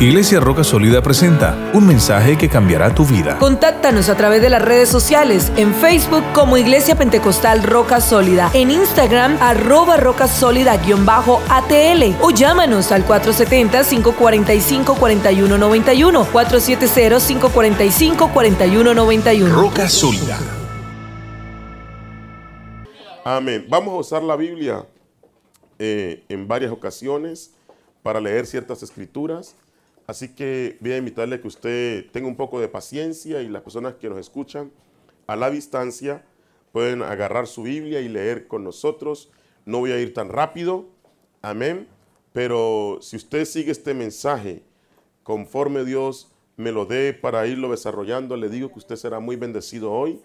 Iglesia Roca Sólida presenta un mensaje que cambiará tu vida. Contáctanos a través de las redes sociales, en Facebook como Iglesia Pentecostal Roca Sólida, en Instagram arroba roca sólida-atl o llámanos al 470-545-4191, 470-545-4191. Roca Sólida. Amén. Vamos a usar la Biblia eh, en varias ocasiones para leer ciertas escrituras. Así que voy a invitarle que usted tenga un poco de paciencia y las personas que nos escuchan a la distancia pueden agarrar su Biblia y leer con nosotros. No voy a ir tan rápido, amén. Pero si usted sigue este mensaje conforme Dios me lo dé para irlo desarrollando, le digo que usted será muy bendecido hoy.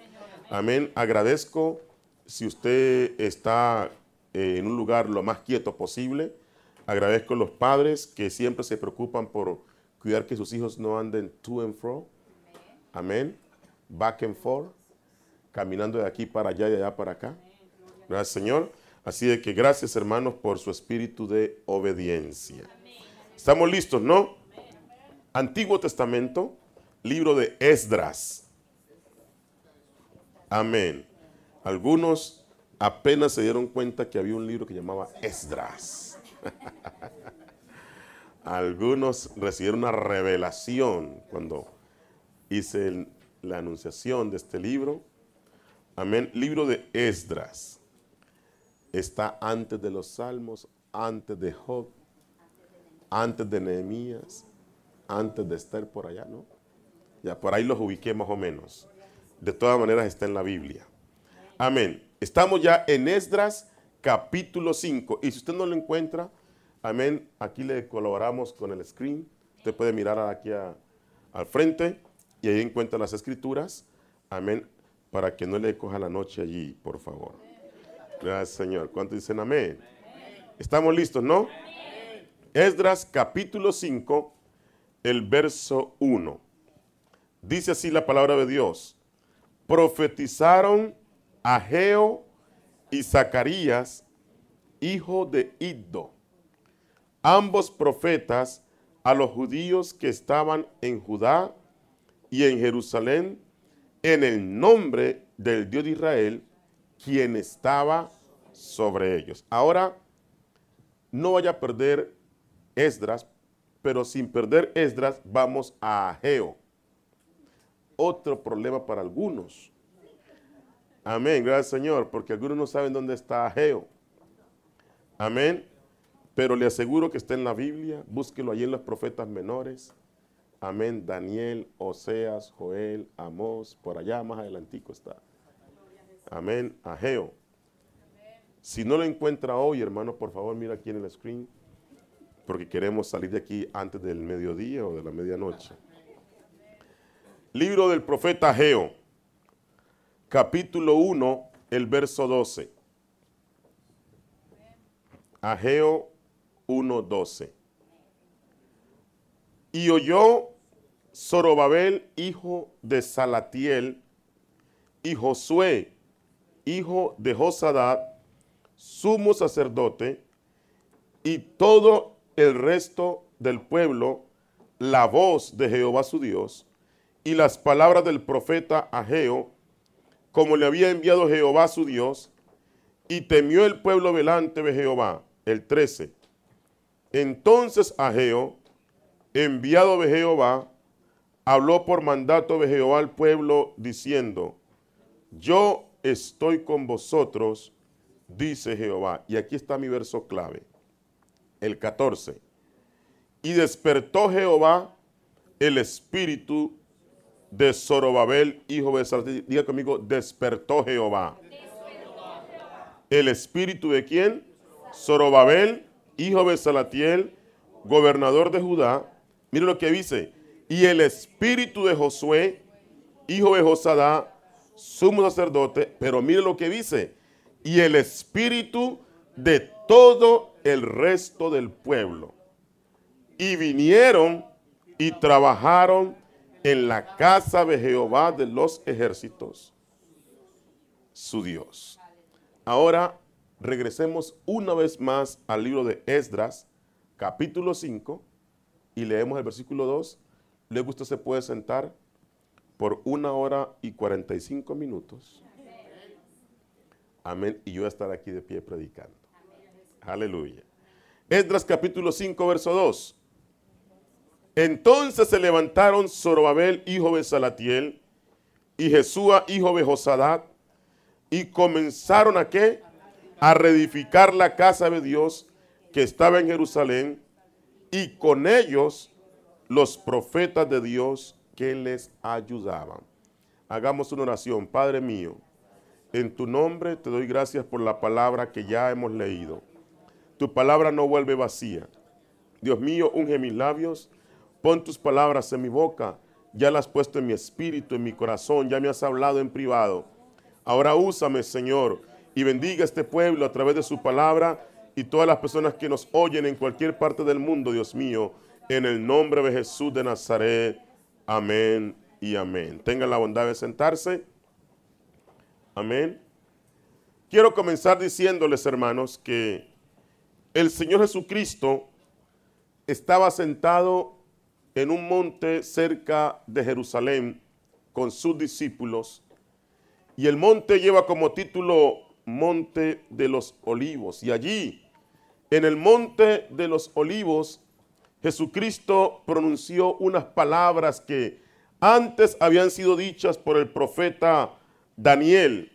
Amén. Agradezco si usted está eh, en un lugar lo más quieto posible. Agradezco a los padres que siempre se preocupan por cuidar que sus hijos no anden to and fro. Amén. Back and forth. Caminando de aquí para allá y allá para acá. Gracias, Señor. Así de que gracias, hermanos, por su espíritu de obediencia. Estamos listos, ¿no? Antiguo Testamento, libro de Esdras. Amén. Algunos apenas se dieron cuenta que había un libro que llamaba Esdras. Algunos recibieron una revelación cuando hice la anunciación de este libro. Amén. Libro de Esdras. Está antes de los Salmos, antes de Job, antes de Nehemías, antes de Esther por allá, ¿no? Ya por ahí los ubiqué más o menos. De todas maneras está en la Biblia. Amén. Estamos ya en Esdras capítulo 5. Y si usted no lo encuentra, Amén. Aquí le colaboramos con el screen. Usted puede mirar aquí al frente y ahí encuentra las escrituras. Amén. Para que no le coja la noche allí, por favor. Gracias, Señor. ¿Cuántos dicen amén? ¿Estamos listos, no? Esdras capítulo 5, el verso 1. Dice así la palabra de Dios. Profetizaron Ageo y Zacarías, hijo de Iddo ambos profetas a los judíos que estaban en Judá y en Jerusalén en el nombre del Dios de Israel, quien estaba sobre ellos. Ahora, no vaya a perder Esdras, pero sin perder Esdras vamos a Ageo. Otro problema para algunos. Amén, gracias Señor, porque algunos no saben dónde está Ageo. Amén. Pero le aseguro que está en la Biblia, búsquelo allí en los profetas menores. Amén, Daniel, Oseas, Joel, Amós, por allá más adelantico está. Amén, Ageo. Si no lo encuentra hoy, hermano, por favor, mira aquí en el screen, porque queremos salir de aquí antes del mediodía o de la medianoche. Libro del profeta Ageo, capítulo 1, el verso 12. Ageo 1.12. Y oyó Zorobabel, hijo de Salatiel, y Josué, hijo de Josadat, sumo sacerdote, y todo el resto del pueblo, la voz de Jehová su Dios, y las palabras del profeta Ageo, como le había enviado Jehová su Dios, y temió el pueblo delante de Jehová. El 13. Entonces Ageo, enviado de Jehová, habló por mandato de Jehová al pueblo, diciendo, yo estoy con vosotros, dice Jehová. Y aquí está mi verso clave, el 14. Y despertó Jehová el espíritu de Zorobabel, hijo de Salatiel. Diga conmigo, despertó Jehová. ¿El espíritu de quién? Zorobabel, hijo de Salatiel, gobernador de Judá. Mire lo que dice. Y el espíritu de Josué, hijo de Josadá, sumo sacerdote. Pero mire lo que dice. Y el espíritu de todo el resto del pueblo. Y vinieron y trabajaron en la casa de Jehová de los ejércitos, su Dios. Ahora regresemos una vez más al libro de Esdras, capítulo 5, y leemos el versículo 2, luego usted se puede sentar por una hora y 45 minutos. Amén. Y yo voy a estar aquí de pie predicando. Aleluya. Esdras capítulo 5, verso 2. Entonces se levantaron Zorobabel, hijo de Salatiel, y Jesúa, hijo de Josadat, y comenzaron a qué? A reedificar la casa de Dios que estaba en Jerusalén, y con ellos los profetas de Dios que les ayudaban. Hagamos una oración. Padre mío, en tu nombre te doy gracias por la palabra que ya hemos leído. Tu palabra no vuelve vacía. Dios mío, unge mis labios, pon tus palabras en mi boca. Ya las has puesto en mi espíritu, en mi corazón, ya me has hablado en privado. Ahora úsame, Señor, y bendiga este pueblo a través de su palabra y todas las personas que nos oyen en cualquier parte del mundo, Dios mío, en el nombre de Jesús de Nazaret. Amén y amén. Tengan la bondad de sentarse. Amén. Quiero comenzar diciéndoles, hermanos, que el Señor Jesucristo estaba sentado en un monte cerca de Jerusalén con sus discípulos y el monte lleva como título Monte de los Olivos y allí en el monte de los olivos Jesucristo pronunció unas palabras que antes habían sido dichas por el profeta Daniel.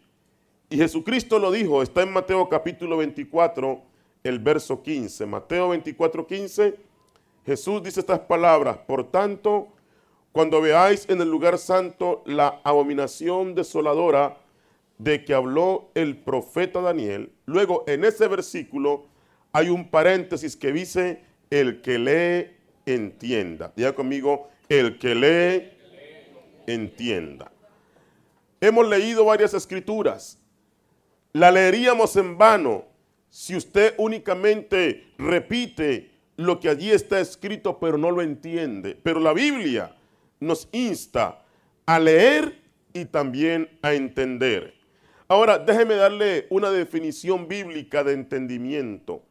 Y Jesucristo lo dijo, está en Mateo capítulo 24, el verso 15. Mateo 24, 15, Jesús dice estas palabras, por tanto, cuando veáis en el lugar santo la abominación desoladora de que habló el profeta Daniel, luego en ese versículo hay un paréntesis que dice, el que lee, entienda. Diga conmigo, el que lee, entienda. Hemos leído varias escrituras. La leeríamos en vano si usted únicamente repite lo que allí está escrito, pero no lo entiende. Pero la Biblia nos insta a leer y también a entender. Ahora, déjeme darle una definición bíblica de entendimiento.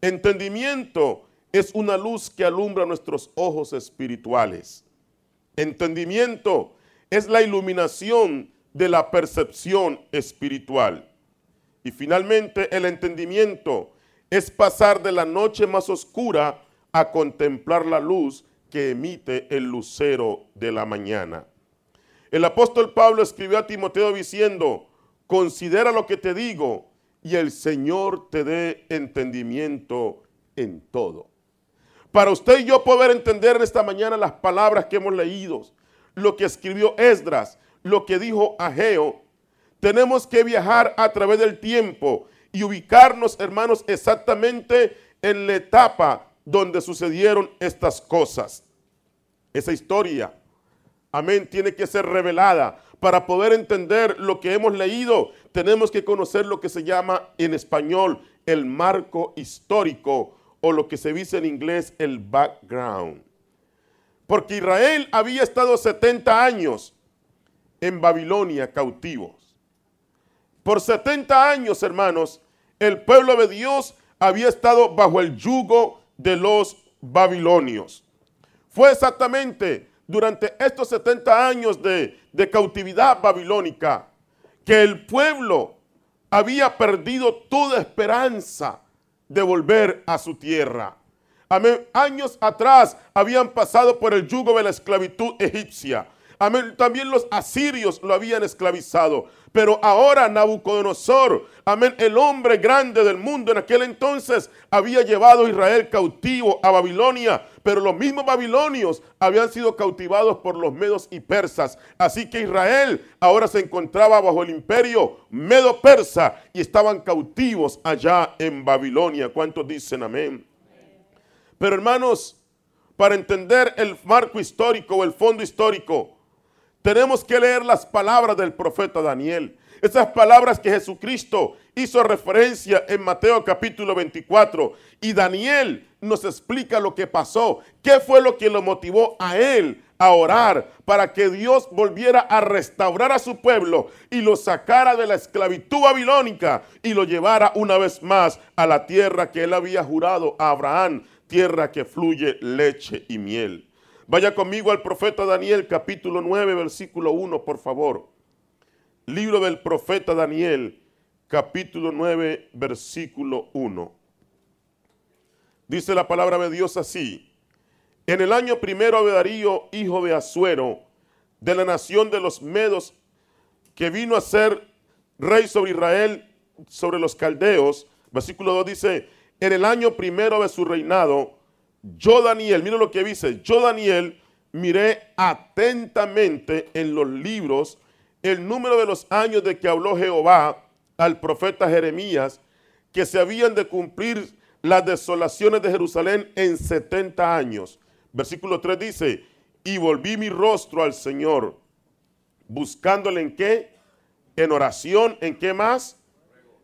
Entendimiento es una luz que alumbra nuestros ojos espirituales. Entendimiento es la iluminación de la percepción espiritual. Y finalmente el entendimiento es pasar de la noche más oscura a contemplar la luz que emite el lucero de la mañana. El apóstol Pablo escribió a Timoteo diciendo, considera lo que te digo y el Señor te dé entendimiento en todo. Para usted y yo poder entender en esta mañana las palabras que hemos leído, lo que escribió Esdras, lo que dijo Ageo, tenemos que viajar a través del tiempo y ubicarnos, hermanos, exactamente en la etapa donde sucedieron estas cosas. Esa historia, amén, tiene que ser revelada. Para poder entender lo que hemos leído, tenemos que conocer lo que se llama en español el marco histórico o lo que se dice en inglés el background. Porque Israel había estado 70 años en Babilonia cautivos. Por 70 años, hermanos, el pueblo de Dios había estado bajo el yugo de los babilonios. Fue exactamente durante estos 70 años de, cautividad babilónica que el pueblo había perdido toda esperanza de volver a su tierra. Amén. Años atrás habían pasado por el yugo de la esclavitud egipcia. Amén. También los asirios lo habían esclavizado. Pero ahora Nabucodonosor, amén, el hombre grande del mundo en aquel entonces había llevado a Israel cautivo a Babilonia. Pero los mismos babilonios habían sido cautivados por los medos y persas. Así que Israel ahora se encontraba bajo el imperio medo-persa y estaban cautivos allá en Babilonia. ¿Cuántos dicen amén? Pero hermanos, para entender el marco histórico o el fondo histórico, tenemos que leer las palabras del profeta Daniel. Esas palabras que Jesucristo hizo referencia en Mateo capítulo 24. Y Daniel nos explica lo que pasó. ¿Qué fue lo que lo motivó a él a orar para que Dios volviera a restaurar a su pueblo y lo sacara de la esclavitud babilónica y lo llevara una vez más a la tierra que él había jurado a Abraham tierra que fluye leche y miel. Vaya conmigo al profeta Daniel capítulo 9 versículo 1, por favor. Libro del profeta Daniel capítulo 9 versículo 1. Dice la palabra de Dios así. En el año primero de Darío, hijo de Asuero, de la nación de los Medos, que vino a ser rey sobre Israel, sobre los caldeos. Versículo 2 dice, en el año primero de su reinado, yo Daniel, mira lo que dice, yo Daniel miré atentamente en los libros el número de los años de que habló Jehová al profeta Jeremías, que se habían de cumplir las desolaciones de Jerusalén en 70 años. Versículo 3 dice, y volví mi rostro al Señor, buscándole en qué? En oración, ¿en qué más?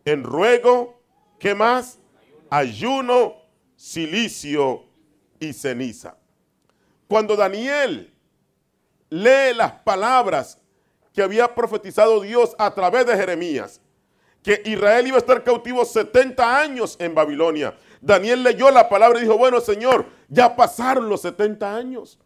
En ruego, ¿qué más? Ayuno, silicio y ceniza. Cuando Daniel lee las palabras que había profetizado Dios a través de Jeremías, que Israel iba a estar cautivo 70 años en Babilonia. Daniel leyó la palabra y dijo, bueno Señor, ya pasaron los 70 años.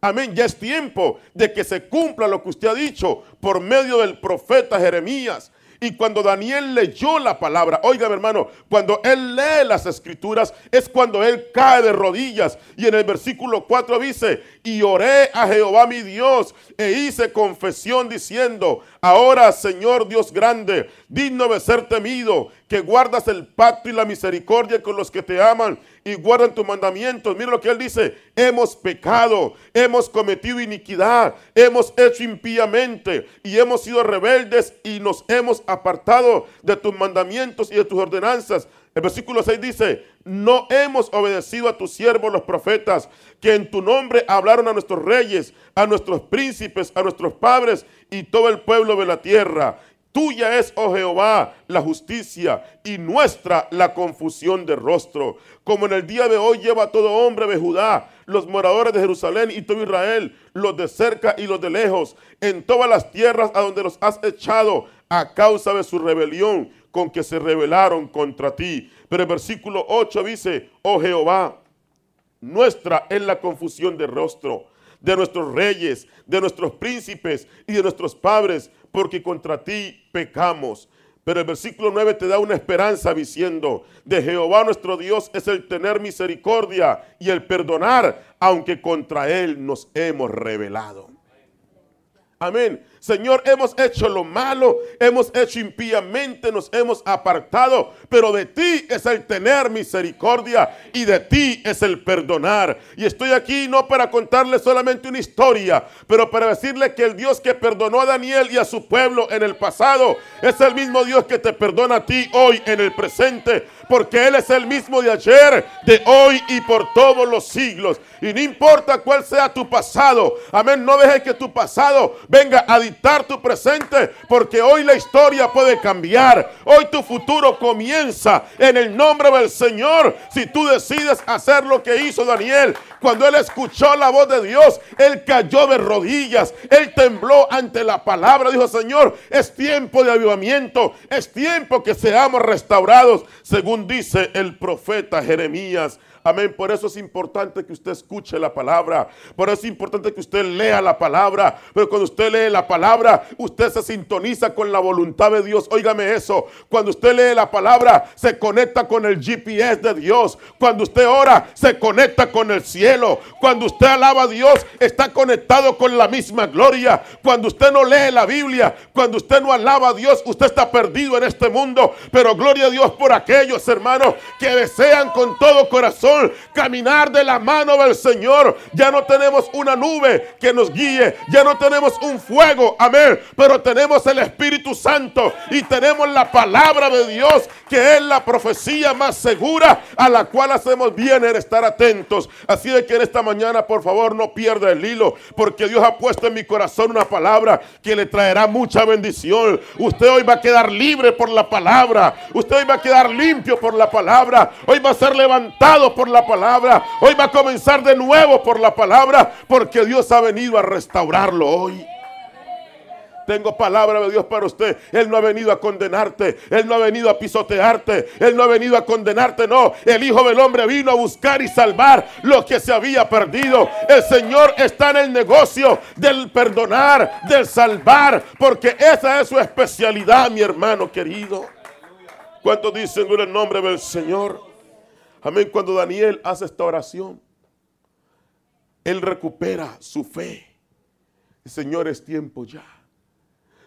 Amén, ya es tiempo de que se cumpla lo que usted ha dicho por medio del profeta Jeremías. Y cuando Daniel leyó la palabra, oiga hermano, cuando él lee las escrituras es cuando él cae de rodillas. Y en el versículo 4 dice, y oré a Jehová mi Dios e hice confesión diciendo, ahora Señor Dios grande, digno de ser temido, que guardas el pacto y la misericordia con los que te aman y guardan tus mandamientos. Mira lo que él dice, hemos pecado, hemos cometido iniquidad, hemos hecho impíamente y hemos sido rebeldes y nos hemos apartado de tus mandamientos y de tus ordenanzas. El versículo 6 dice, no hemos obedecido a tus siervos los profetas, que en tu nombre hablaron a nuestros reyes, a nuestros príncipes, a nuestros padres y todo el pueblo de la tierra. Tuya es, oh Jehová, la justicia y nuestra la confusión de rostro. Como en el día de hoy lleva todo hombre de Judá, los moradores de Jerusalén y todo Israel, los de cerca y los de lejos, en todas las tierras a donde los has echado a causa de su rebelión con que se rebelaron contra ti. Pero el versículo 8 dice, oh Jehová, nuestra es la confusión de rostro de nuestros reyes, de nuestros príncipes y de nuestros padres, porque contra ti pecamos. Pero el versículo 9 te da una esperanza diciendo, de Jehová nuestro Dios es el tener misericordia y el perdonar, aunque contra él nos hemos rebelado. Amén. Señor, hemos hecho lo malo, hemos hecho impíamente, nos hemos apartado, pero de ti es el tener misericordia y de ti es el perdonar. Y estoy aquí no para contarle solamente una historia, pero para decirle que el Dios que perdonó a Daniel y a su pueblo en el pasado es el mismo Dios que te perdona a ti hoy en el presente, porque Él es el mismo de ayer, de hoy y por todos los siglos. Y no importa cuál sea tu pasado, amén, no dejes que tu pasado venga a tu presente, porque hoy la historia puede cambiar. Hoy tu futuro comienza en el nombre del Señor. Si tú decides hacer lo que hizo Daniel, cuando él escuchó la voz de Dios, él cayó de rodillas, él tembló ante la palabra. Dijo, Señor, es tiempo de avivamiento, es tiempo que seamos restaurados, según dice el profeta Jeremías. Amén. Por eso es importante que usted escuche la palabra. Por eso es importante que usted lea la palabra. Pero cuando usted lee la palabra, usted se sintoniza con la voluntad de Dios. Óigame eso. Cuando usted lee la palabra, se conecta con el GPS de Dios. Cuando usted ora, se conecta con el cielo. Cuando usted alaba a Dios, está conectado con la misma gloria. Cuando usted no lee la Biblia, cuando usted no alaba a Dios, usted está perdido en este mundo. Pero gloria a Dios por aquellos hermanos que desean con todo corazón caminar de la mano del Señor. Ya no tenemos una nube que nos guíe, ya no tenemos un fuego, amén, pero tenemos el Espíritu Santo y tenemos la palabra de Dios, que es la profecía más segura a la cual hacemos bien en estar atentos. Así de que en esta mañana, por favor, no pierda el hilo, porque Dios ha puesto en mi corazón una palabra que le traerá mucha bendición. Usted hoy va a quedar libre por la palabra, usted hoy va a quedar limpio por la palabra, hoy va a ser levantado por la palabra. Hoy va a comenzar de nuevo por la palabra porque Dios ha venido a restaurarlo hoy. Tengo palabra de Dios para usted. Él no ha venido a condenarte. Él no ha venido a pisotearte. Él no ha venido a condenarte. No. El Hijo del Hombre vino a buscar y salvar lo que se había perdido. El Señor está en el negocio del perdonar, del salvar. Porque esa es su especialidad, mi hermano querido. ¿Cuántos dicen en el nombre del Señor? Amén. Cuando Daniel hace esta oración, él recupera su fe. Señor, es tiempo ya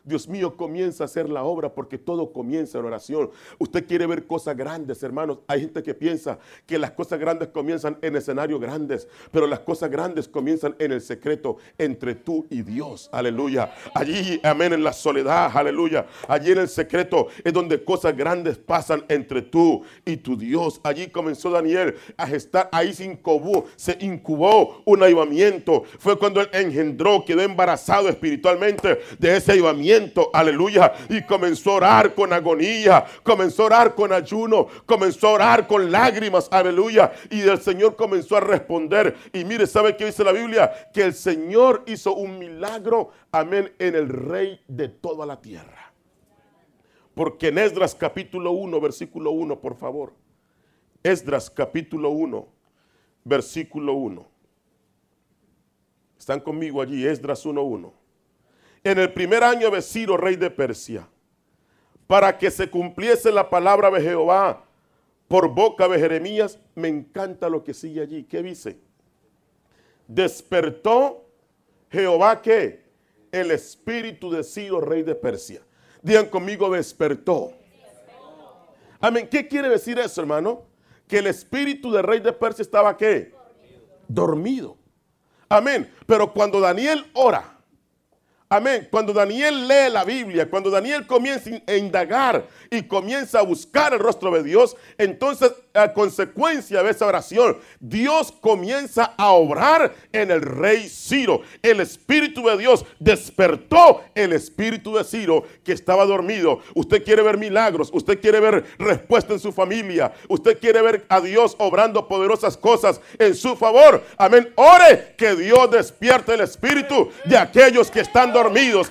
Dios mío, comienza a hacer la obra porque todo comienza en oración. Usted quiere ver cosas grandes, hermanos. Hay gente que piensa que las cosas grandes comienzan en escenarios grandes, pero las cosas grandes comienzan en el secreto entre tú y Dios. Aleluya. Allí, amén, en la soledad, aleluya. Allí en el secreto es donde cosas grandes pasan entre tú y tu Dios. Allí comenzó Daniel a gestar, ahí se incubó, se incubó un avivamiento. Fue cuando él engendró, quedó embarazado espiritualmente de ese avivamiento aleluya, y comenzó a orar con agonía, comenzó a orar con ayuno, comenzó a orar con lágrimas, aleluya, y el Señor comenzó a responder. Y mire, ¿sabe qué dice la Biblia? Que el Señor hizo un milagro, amén, en el rey de toda la tierra. Porque en Esdras capítulo 1, versículo 1, por favor. Esdras capítulo 1, versículo 1. Están conmigo allí, Esdras 1.1 en el primer año de Ciro, rey de Persia, para que se cumpliese la palabra de Jehová por boca de Jeremías. Me encanta lo que sigue allí. ¿Qué dice? Despertó Jehová que el espíritu de Ciro, rey de Persia. Digan conmigo, despertó. Amén. ¿Qué quiere decir eso, hermano? Que el espíritu del rey de Persia estaba qué? Dormido. Amén. Pero cuando Daniel ora, Amén. Cuando Daniel lee la Biblia, cuando Daniel comienza a indagar y comienza a buscar el rostro de Dios, entonces a consecuencia de esa oración, Dios comienza a obrar en el rey Ciro. El Espíritu de Dios despertó el Espíritu de Ciro que estaba dormido. Usted quiere ver milagros, usted quiere ver respuesta en su familia, usted quiere ver a Dios obrando poderosas cosas en su favor. Amén. Ore que Dios despierte el Espíritu de aquellos que están dormidos.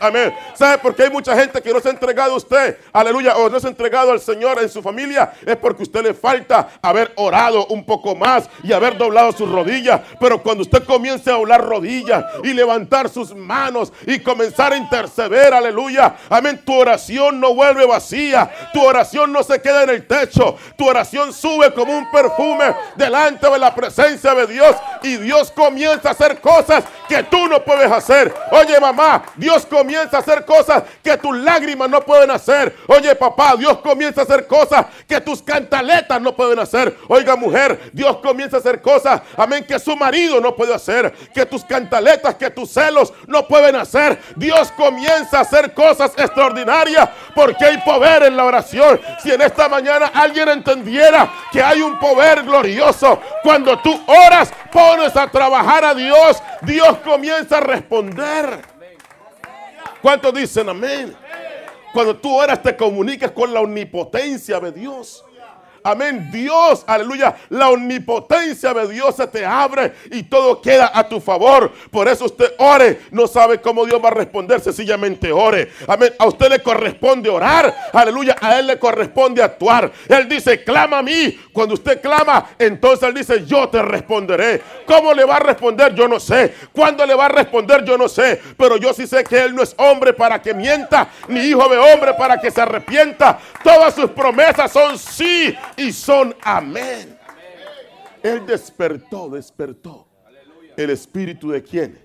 Amén. ¿Sabe por qué hay mucha gente que no se ha entregado a usted? Aleluya. O no se ha entregado al Señor en su familia. Es porque usted le falta haber orado un poco más y haber doblado sus rodillas. Pero cuando usted comience a doblar rodillas y levantar sus manos y comenzar a interceder, aleluya. Amén. Tu oración no vuelve vacía. Tu oración no se queda en el techo. Tu oración sube como un perfume delante de la presencia de Dios. Y Dios comienza a hacer cosas que tú no puedes hacer. Oye, mamá, Dios comienza a hacer cosas que tus lágrimas no pueden hacer. Oye, papá, Dios comienza a hacer cosas que tus cantaletas no pueden hacer. Oiga, mujer, Dios comienza a hacer cosas, amén, que su marido no puede hacer, que tus cantaletas, que tus celos no pueden hacer. Dios comienza a hacer cosas extraordinarias porque hay poder en la oración. Si en esta mañana alguien entendiera que hay un poder glorioso, cuando tú oras, pones a trabajar a Dios, Dios comienza a responder. ¿Cuántos dicen amén? Cuando tú oras te comunicas con la omnipotencia de Dios. Amén. Dios, aleluya. La omnipotencia de Dios se te abre y todo queda a tu favor. Por eso usted ore. No sabe cómo Dios va a responder. Sencillamente ore. Amén. A usted le corresponde orar. Aleluya. A Él le corresponde actuar. Él dice, clama a mí. Cuando usted clama, entonces Él dice, yo te responderé. ¿Cómo le va a responder? Yo no sé. ¿Cuándo le va a responder? Yo no sé. Pero yo sí sé que Él no es hombre para que mienta, ni hijo de hombre para que se arrepienta. Todas sus promesas son sí y son amén. Él despertó, despertó. El espíritu de quién?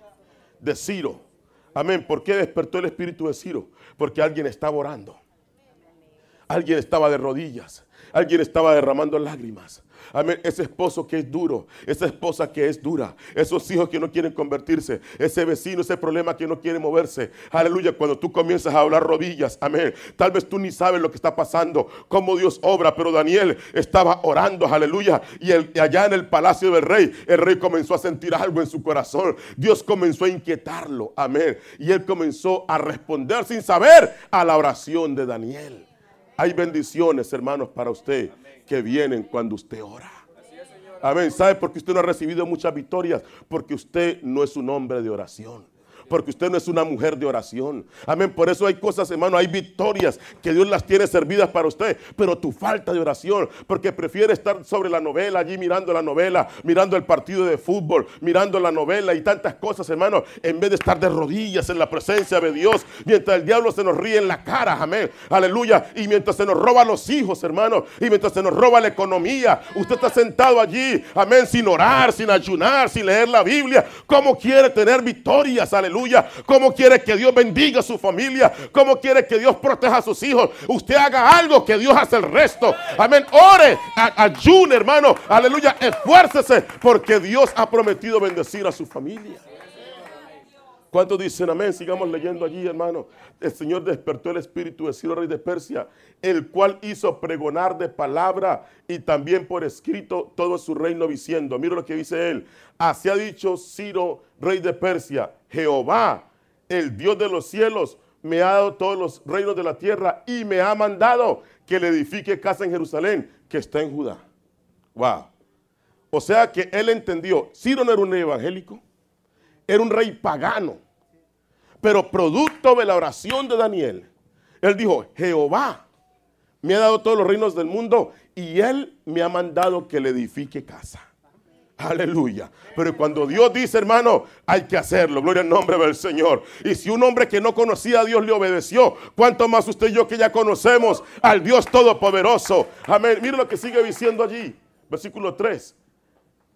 De Ciro. Amén. ¿Por qué despertó el espíritu de Ciro? Porque alguien estaba orando. Alguien estaba de rodillas. Alguien estaba derramando lágrimas. Amén. Ese esposo que es duro, esa esposa que es dura, esos hijos que no quieren convertirse, ese vecino, ese problema que no quiere moverse. Aleluya. Cuando tú comienzas a hablar rodillas, amén. Tal vez tú ni sabes lo que está pasando, cómo Dios obra, pero Daniel estaba orando, aleluya. Y, allá en el palacio del rey, el rey comenzó a sentir algo en su corazón. Dios comenzó a inquietarlo, amén. Y él comenzó a responder sin saber a la oración de Daniel. Hay bendiciones, hermanos, para usted que vienen cuando usted ora. Amén. ¿Sabe por qué usted no ha recibido muchas victorias? Porque usted no es un hombre de oración. Porque usted no es una mujer de oración. Amén. Por eso hay cosas, hermano, hay victorias que Dios las tiene servidas para usted, pero tu falta de oración, porque prefiere estar sobre la novela, allí mirando la novela, mirando el partido de fútbol, mirando la novela y tantas cosas, hermano, en vez de estar de rodillas en la presencia de Dios, mientras el diablo se nos ríe en la cara, amén, aleluya, y mientras se nos roba los hijos, hermano, y mientras se nos roba la economía, usted está sentado allí, amén, sin orar, sin ayunar, sin leer la Biblia, ¿cómo quiere tener victorias, aleluya? ¿Cómo quiere que Dios bendiga a su familia? ¿Cómo quiere que Dios proteja a sus hijos? Usted haga algo que Dios hace el resto, amén, ore, ayune, hermano, aleluya, esfuércese, porque Dios ha prometido bendecir a su familia. ¿Cuántos dicen amén? Sigamos leyendo allí, hermano. El Señor despertó el espíritu de Ciro, rey de Persia, el cual hizo pregonar de palabra y también por escrito todo su reino diciendo, mira lo que dice él, así ha dicho Ciro, rey de Persia, Jehová, el Dios de los cielos, me ha dado todos los reinos de la tierra y me ha mandado que le edifique casa en Jerusalén, que está en Judá. Wow. O sea que él entendió, Ciro no era un evangélico, era un rey pagano. Pero producto de la oración de Daniel, él dijo, Jehová me ha dado todos los reinos del mundo y él me ha mandado que le edifique casa. Aleluya. Pero cuando Dios dice, hermano, hay que hacerlo. Gloria al nombre del Señor. Y si un hombre que no conocía a Dios le obedeció, ¿cuánto más usted y yo que ya conocemos al Dios Todopoderoso? Amén. Mire lo que sigue diciendo allí. Versículo 3.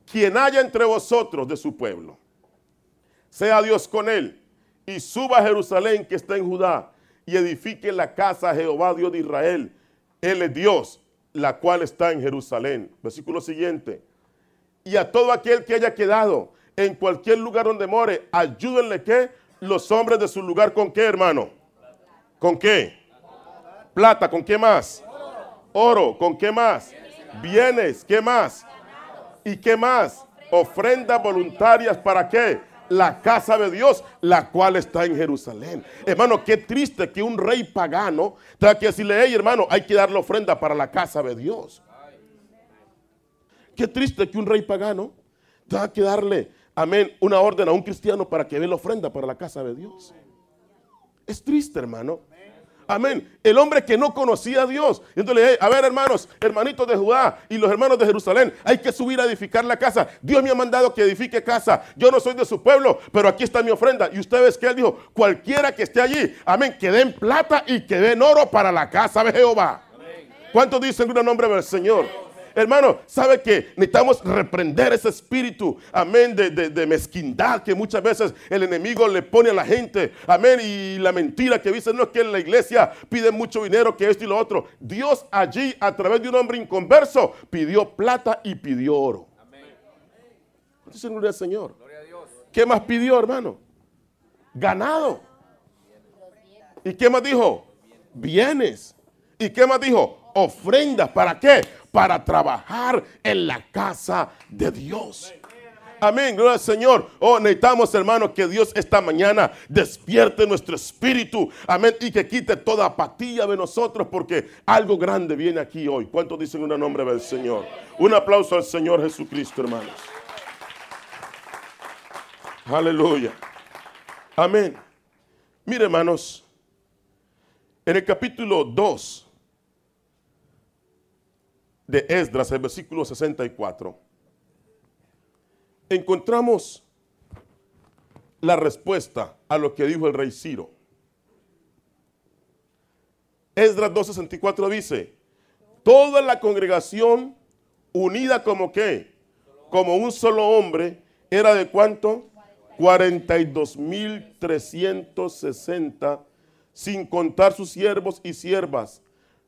Quien haya entre vosotros de su pueblo, sea Dios con él y suba a Jerusalén que está en Judá y edifique la casa a Jehová Dios de Israel. Él es Dios, la cual está en Jerusalén. Versículo siguiente. Y a todo aquel que haya quedado en cualquier lugar donde more, ayúdenle que los hombres de su lugar con qué, hermano? ¿Con qué? Plata, ¿con qué más? Oro, ¿con qué más? Bienes, ¿qué más? ¿Y qué más? Ofrendas voluntarias, ¿para qué? La casa de Dios, la cual está en Jerusalén. Hermano, qué triste que un rey pagano tenga que decirle, hey hermano, hay que darle ofrenda para la casa de Dios. Qué triste que un rey pagano tenga que darle, amén, una orden a un cristiano para que dé la ofrenda para la casa de Dios. Es triste, hermano. Amén. El hombre que no conocía a Dios. Entonces, a ver, hermanos, hermanitos de Judá y los hermanos de Jerusalén, hay que subir a edificar la casa. Dios me ha mandado que edifique casa. Yo no soy de su pueblo, pero aquí está mi ofrenda. Y ustedes que él dijo, cualquiera que esté allí, amén, que den plata y que den oro para la casa de Jehová. ¿Cuántos dicen un nombre del Señor? Hermano, ¿sabe que necesitamos reprender ese espíritu, amén, de, mezquindad que muchas veces el enemigo le pone a la gente, amén, y la mentira que dice, no es que en la iglesia piden mucho dinero, que esto y lo otro. Dios allí, a través de un hombre inconverso, pidió plata y pidió oro. Amén. Gloria al Señor. ¿Qué más pidió, hermano? Ganado. ¿Y qué más dijo? Bienes. ¿Y qué más dijo? Ofrendas. ¿Para qué? Para trabajar en la casa de Dios. Amén, gloria al Señor. Oh, necesitamos, hermanos, que Dios esta mañana despierte nuestro espíritu. Amén. Y que quite toda apatía de nosotros, porque algo grande viene aquí hoy. ¿Cuántos dicen un nombre del Señor? Un aplauso al Señor Jesucristo, hermanos. Aleluya. Amén. Mire, hermanos, en el capítulo 2 de Esdras, el versículo 64, encontramos la respuesta a lo que dijo el rey Ciro. Esdras 2.64 dice, toda la congregación unida como qué? Como un solo hombre, era de cuánto? 42.360, sin contar sus siervos y siervas,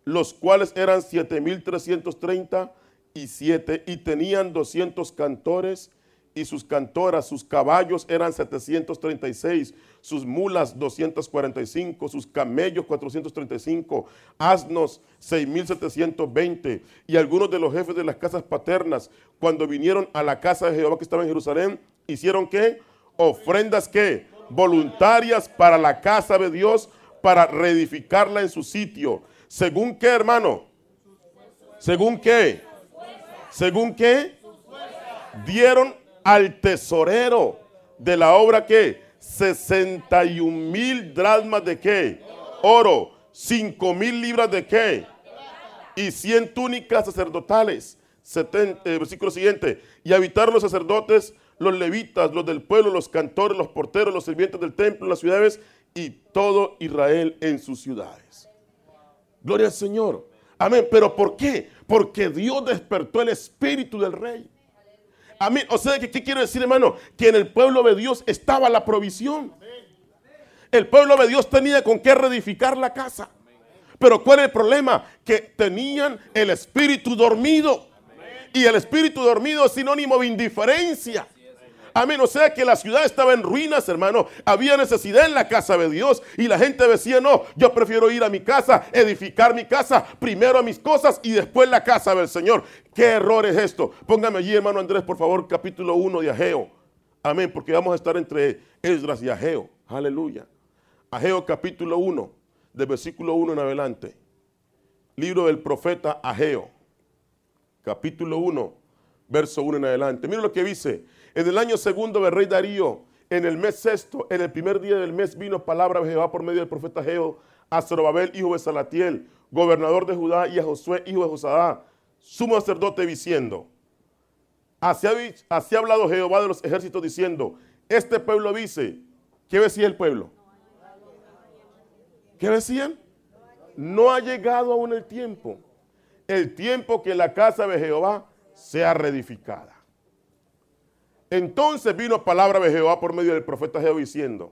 los cuales eran 7.337 y tenían 200 cantores y sus cantoras, sus caballos eran 736, sus mulas 245, sus camellos 435, asnos 6720 y algunos de los jefes de las casas paternas cuando vinieron a la casa de Jehová que estaba en Jerusalén, hicieron qué? Ofrendas qué? Voluntarias para la casa de Dios para reedificarla en su sitio ¿Según qué, hermano? ¿Según qué? ¿Según qué? Dieron al tesorero de la obra que 61 mil drasmas de qué? Oro. 5 mil libras de qué? Y 100 túnicas sacerdotales. 70, eh, versículo siguiente. Y habitaron los sacerdotes, los levitas, los del pueblo, los cantores, los porteros, los sirvientes del templo, las ciudades y todo Israel en sus ciudades. Gloria al Señor. Amén. Pero ¿por qué? Porque Dios despertó el espíritu del rey. Amén. O sea, ¿qué, quiero decir, hermano? Que en el pueblo de Dios estaba la provisión. El pueblo de Dios tenía con qué reedificar la casa. Pero ¿cuál es el problema? Que tenían el espíritu dormido. Y el espíritu dormido es sinónimo de indiferencia. Amén. O sea que la ciudad estaba en ruinas, hermano. Había necesidad en la casa de Dios. Y la gente decía, no, yo prefiero ir a mi casa, edificar mi casa, primero a mis cosas y después la casa del Señor. ¿Qué error es esto? Póngame allí, hermano Andrés, por favor, capítulo 1 de Ageo. Amén, porque vamos a estar entre Esdras y Ageo. Aleluya. Ageo capítulo 1, de versículo 1 en adelante. Libro del profeta Ageo. Capítulo 1, verso 1 en adelante. Mira lo que dice. En el año segundo del rey Darío, en el mes sexto, en el primer día del mes, vino palabra de Jehová por medio del profeta Geo a Zorobabel, hijo de Salatiel, gobernador de Judá, y a Josué, hijo de Josadá, sumo sacerdote, diciendo, así ha, hablado Jehová de los ejércitos, diciendo, este pueblo dice, ¿qué decía el pueblo? ¿Qué decían? No ha llegado aún el tiempo, el tiempo que la casa de Jehová sea reedificada. Entonces vino palabra de Jehová por medio del profeta Jehová diciendo,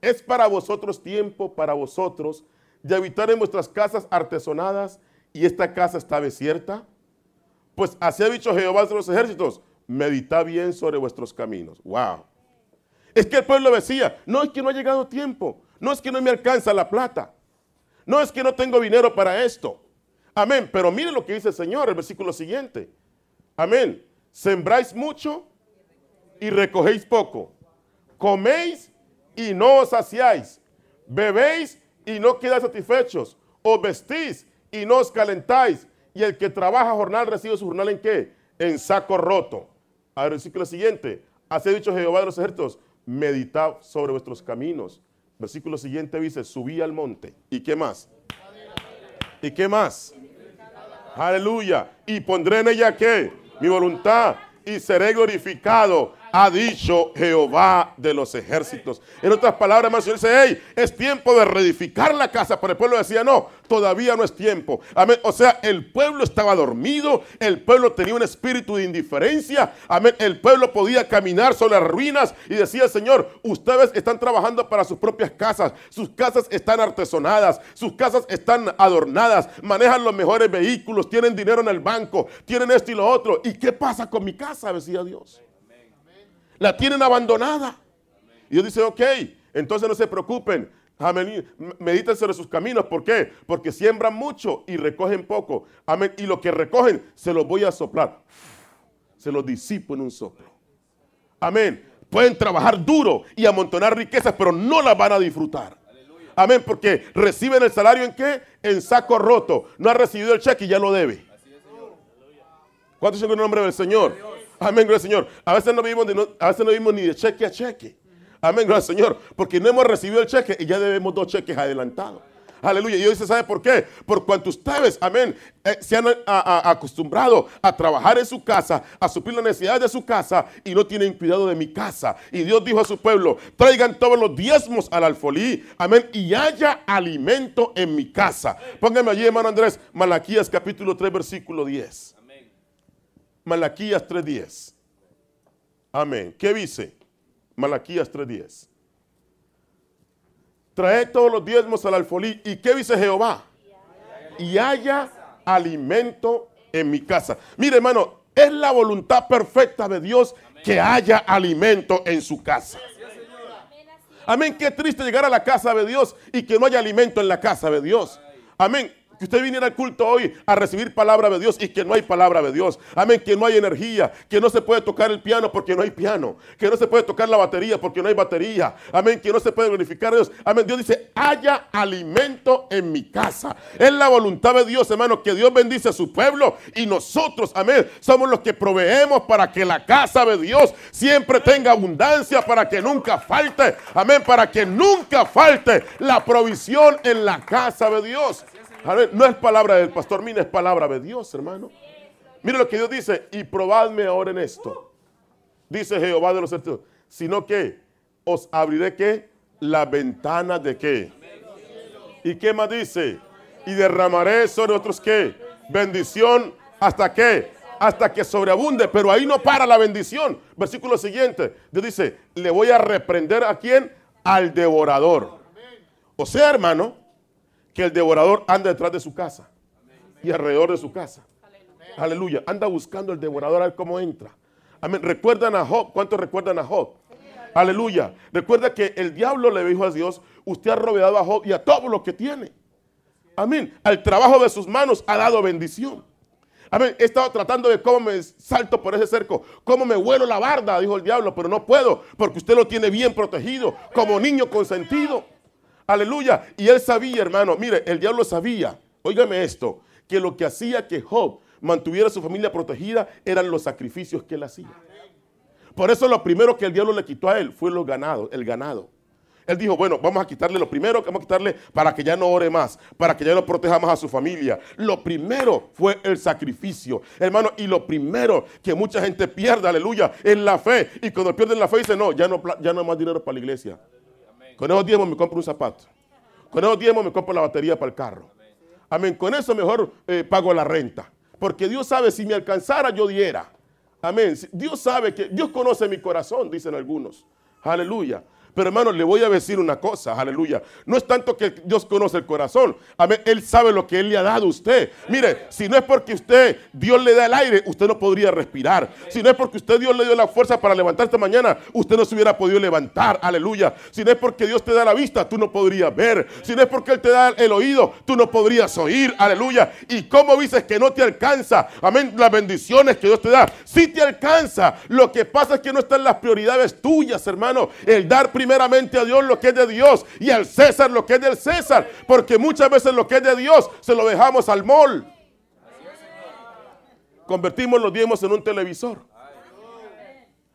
es para vosotros tiempo, para vosotros, de habitar en vuestras casas artesonadas y esta casa está desierta. Pues así ha dicho Jehová de los ejércitos, medita bien sobre vuestros caminos. Wow. Es que el pueblo decía, no es que no ha llegado tiempo, no es que no me alcanza la plata, no es que no tengo dinero para esto. Amén. Pero miren lo que dice el Señor, el versículo siguiente. Amén. Sembráis mucho y recogéis poco. Coméis y no os saciáis. Bebéis y no quedáis satisfechos. Os vestís y no os calentáis. Y el que trabaja jornal recibe su jornal en qué? En saco roto. Al versículo siguiente. Así ha dicho Jehová de los ejércitos. Meditad sobre vuestros caminos. Versículo siguiente dice, subí al monte. ¿Y qué más? ¿Y qué más? Aleluya. Y pondré en ella qué? Mi voluntad. Y seré glorificado ha dicho Jehová de los ejércitos. En otras palabras, más dice, hey, es tiempo de reedificar la casa. Pero el pueblo decía, no, todavía no es tiempo. Amén. O sea, el pueblo estaba dormido, el pueblo tenía un espíritu de indiferencia. Amén. El pueblo podía caminar sobre las ruinas y decía, Señor, ustedes están trabajando para sus propias casas. Sus casas están artesonadas, sus casas están adornadas, manejan los mejores vehículos, tienen dinero en el banco, tienen esto y lo otro. ¿Y qué pasa con mi casa? Decía Dios la tienen abandonada. Y Dios dice, ok, entonces no se preocupen. Amén. Mediten sobre sus caminos. ¿Por qué? Porque siembran mucho y recogen poco. Amén. Y lo que recogen se los voy a soplar. Se los disipo en un soplo. Amén. Pueden trabajar duro y amontonar riquezas, pero no las van a disfrutar. Amén. Porque reciben el salario en qué? En saco roto. No ha recibido el cheque y ya lo debe. ¿Cuántos son el nombre del Señor? Amén, gracias Señor. A veces no vivimos, a veces no vivimos ni de cheque a cheque. Amén, gracias Señor. Porque no hemos recibido el cheque y ya debemos dos cheques adelantados. Aleluya. Y hoy se sabe por qué. Por cuanto ustedes, amén, eh, se han acostumbrado a trabajar en su casa, a suplir la necesidad de su casa y no tienen cuidado de mi casa. Y Dios dijo a su pueblo, traigan todos los diezmos al alfolí, amén, y haya alimento en mi casa. Pónganme allí, hermano Andrés, Malaquías capítulo 3, versículo 10. Malaquías 3.10. Amén. ¿Qué dice? Malaquías 3.10. Trae todos los diezmos al alfolí. ¿Y qué dice Jehová? Y haya alimento en mi casa. Mire, hermano, es la voluntad perfecta de Dios que haya alimento en su casa. Amén. Qué triste llegar a la casa de Dios y que no haya alimento en la casa de Dios. Amén. Que usted viniera al culto hoy a recibir palabra de Dios y que no hay palabra de Dios. Amén, que no hay energía, que no se puede tocar el piano porque no hay piano, que no se puede tocar la batería porque no hay batería. Amén, que no se puede glorificar a Dios. Amén, Dios dice, haya alimento en mi casa. Es la voluntad de Dios, hermano, que Dios bendice a su pueblo y nosotros, amén, somos los que proveemos para que la casa de Dios siempre tenga abundancia, para que nunca falte. Amén, para que nunca falte la provisión en la casa de Dios. No es palabra del pastor Mina, es palabra de Dios, hermano. Mire lo que Dios dice, y probadme ahora en esto. Dice Jehová de los ejércitos, sino que os abriré que la ventana de qué. ¿Y qué más dice? Y derramaré sobre otros qué? Bendición hasta qué? Hasta que sobreabunde, pero ahí no para la bendición. Versículo siguiente, Dios dice, le voy a reprender a quién? Al devorador. O sea, hermano, que el devorador anda detrás de su casa y alrededor de su casa. Aleluya. Anda buscando el devorador a ver cómo entra. Amén. ¿Recuerdan a Job? ¿Cuántos recuerdan a Job? Aleluya. Recuerda que el diablo le dijo a Dios, usted ha rodeado a Job y a todo lo que tiene. Amén. Al trabajo de sus manos ha dado bendición. Amén. He estado tratando de cómo me salto por ese cerco, cómo me vuelo la barda, dijo el diablo, pero no puedo porque usted lo tiene bien protegido, como niño consentido. Aleluya. Y él sabía, hermano, mire, el diablo sabía, óigame esto, que lo que hacía que Job mantuviera a su familia protegida eran los sacrificios que él hacía. Por eso lo primero que el diablo le quitó a él fue los ganados, el ganado. Él dijo, bueno, vamos a quitarle lo primero vamos a quitarle para que ya no ore más, para que ya no proteja más a su familia. Lo primero fue el sacrificio, hermano, y lo primero que mucha gente pierde, aleluya, es la fe. Y cuando pierden la fe dice, no, ya no, ya no hay más dinero para la iglesia. Con esos diezmos me compro un zapato. Con esos diezmos me compro la batería para el carro. Amén. Con eso mejor eh, pago la renta. Porque Dios sabe, si me alcanzara, yo diera. Amén. Dios sabe que Dios conoce mi corazón, dicen algunos. Aleluya. Pero hermano, le voy a decir una cosa, aleluya. No es tanto que Dios conoce el corazón. Amén. Él sabe lo que Él le ha dado a usted. Mire, si no es porque usted, Dios le da el aire, usted no podría respirar. Si no es porque usted, Dios le dio la fuerza para levantar esta mañana, usted no se hubiera podido levantar. Aleluya. Si no es porque Dios te da la vista, tú no podrías ver. Si no es porque Él te da el oído, tú no podrías oír. Aleluya. Y cómo dices que no te alcanza. Amén. Las bendiciones que Dios te da. Si te alcanza. Lo que pasa es que no están las prioridades tuyas, hermano. El dar primeramente a Dios lo que es de Dios y al César lo que es del César. Porque muchas veces lo que es de Dios se lo dejamos al mol. Convertimos los diezmos en un televisor.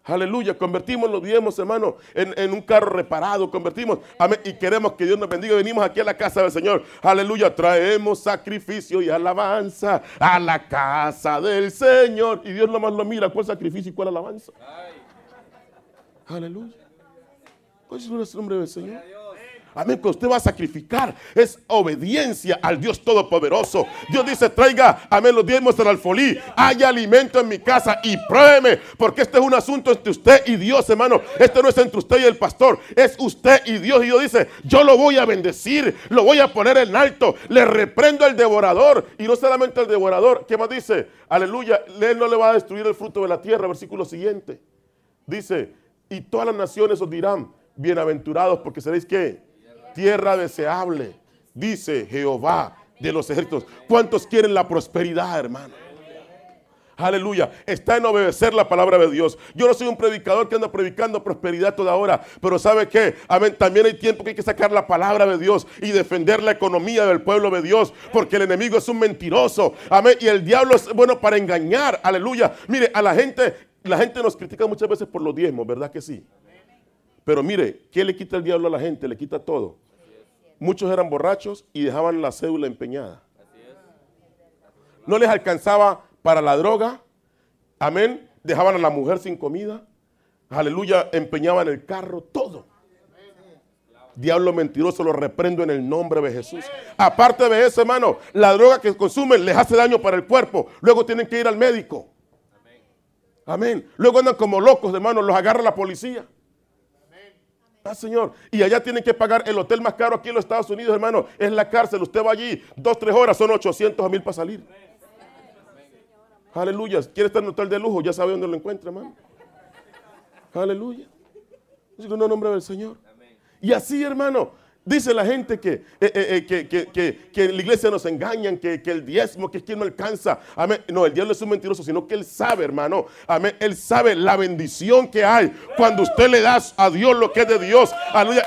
Aleluya, convertimos los diezmos, hermano, en, un carro reparado, convertimos, amén, y queremos que Dios nos bendiga. Venimos aquí a la casa del Señor, aleluya, traemos sacrificio y alabanza a la casa del Señor. Y Dios nomás lo mira, ¿cuál sacrificio y cuál alabanza? Aleluya. ¿Cuál es el nombre del Señor? Amén, que usted va a sacrificar es obediencia al Dios Todopoderoso. Dios dice, traiga, amén, los diezmos del alfolí. Hay alimento en mi casa y pruébeme, porque este es un asunto entre usted y Dios, hermano. Este no es entre usted y el pastor, es usted y Dios. Y Dios dice, yo lo voy a bendecir, lo voy a poner en alto. Le reprendo al devorador. Y no solamente al devorador, ¿qué más dice? Aleluya, él no le va a destruir el fruto de la tierra. Versículo siguiente. Dice, y todas las naciones os dirán, bienaventurados, porque seréis que tierra deseable, dice Jehová de los ejércitos. ¿Cuántos quieren la prosperidad, hermano? Aleluya. Está en obedecer la palabra de Dios. Yo no soy un predicador que anda predicando prosperidad toda hora. Pero ¿sabe qué? Amén. También hay tiempo que hay que sacar la palabra de Dios y defender la economía del pueblo de Dios. Porque el enemigo es un mentiroso. Amén. Y el diablo es bueno para engañar. Aleluya. Mire, a la gente, la gente nos critica muchas veces por los diezmos, ¿verdad que sí? Pero mire, ¿qué le quita el diablo a la gente? Le quita todo. Muchos eran borrachos y dejaban la cédula empeñada. No les alcanzaba para la droga. Amén. Dejaban a la mujer sin comida. Aleluya. Empeñaban el carro, todo. Diablo mentiroso, lo reprendo en el nombre de Jesús. Aparte de eso, hermano, la droga que consumen les hace daño para el cuerpo. Luego tienen que ir al médico. Amén. Luego andan como locos, hermano, los agarra la policía. Ah, Señor. Y allá tienen que pagar el hotel más caro aquí en los Estados Unidos, hermano. Es la cárcel. Usted va allí dos, tres horas, son 800 a mil para salir. Aleluya. ¿Quiere estar en un hotel de lujo? Ya sabe dónde lo encuentra, hermano. Aleluya. En el nombre del Señor. Y así, hermano, Dice la gente que, eh, eh, eh, que, que, que, que en la iglesia nos engañan, que, el diezmo, que es quien no alcanza. Amén. No, el diablo es un mentiroso, sino que él sabe, hermano. Amén. Él sabe la bendición que hay cuando usted le da a Dios lo que es de Dios.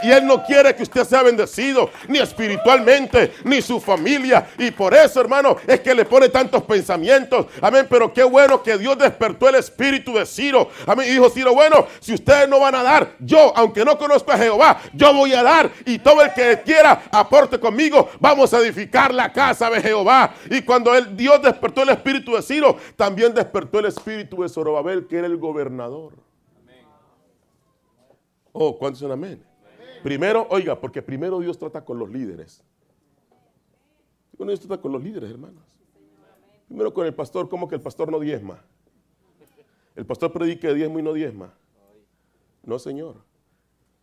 Y él no quiere que usted sea bendecido, ni espiritualmente, ni su familia. Y por eso, hermano, es que le pone tantos pensamientos. Amén. Pero qué bueno que Dios despertó el espíritu de Ciro. Amén. Y dijo Ciro, bueno, si ustedes no van a dar, yo, aunque no conozco a Jehová, yo voy a dar. Y todo el que quiera aporte conmigo, vamos a edificar la casa de Jehová. Y cuando el Dios despertó el espíritu de Ciro, también despertó el espíritu de Zorobabel, que era el gobernador. Oh, ¿cuántos son amén? Primero, oiga, porque primero Dios trata con los líderes. Bueno, Dios trata con los líderes, hermanos. Primero con el pastor, ¿cómo que el pastor no diezma? El pastor predica diezmo y no diezma. No, Señor.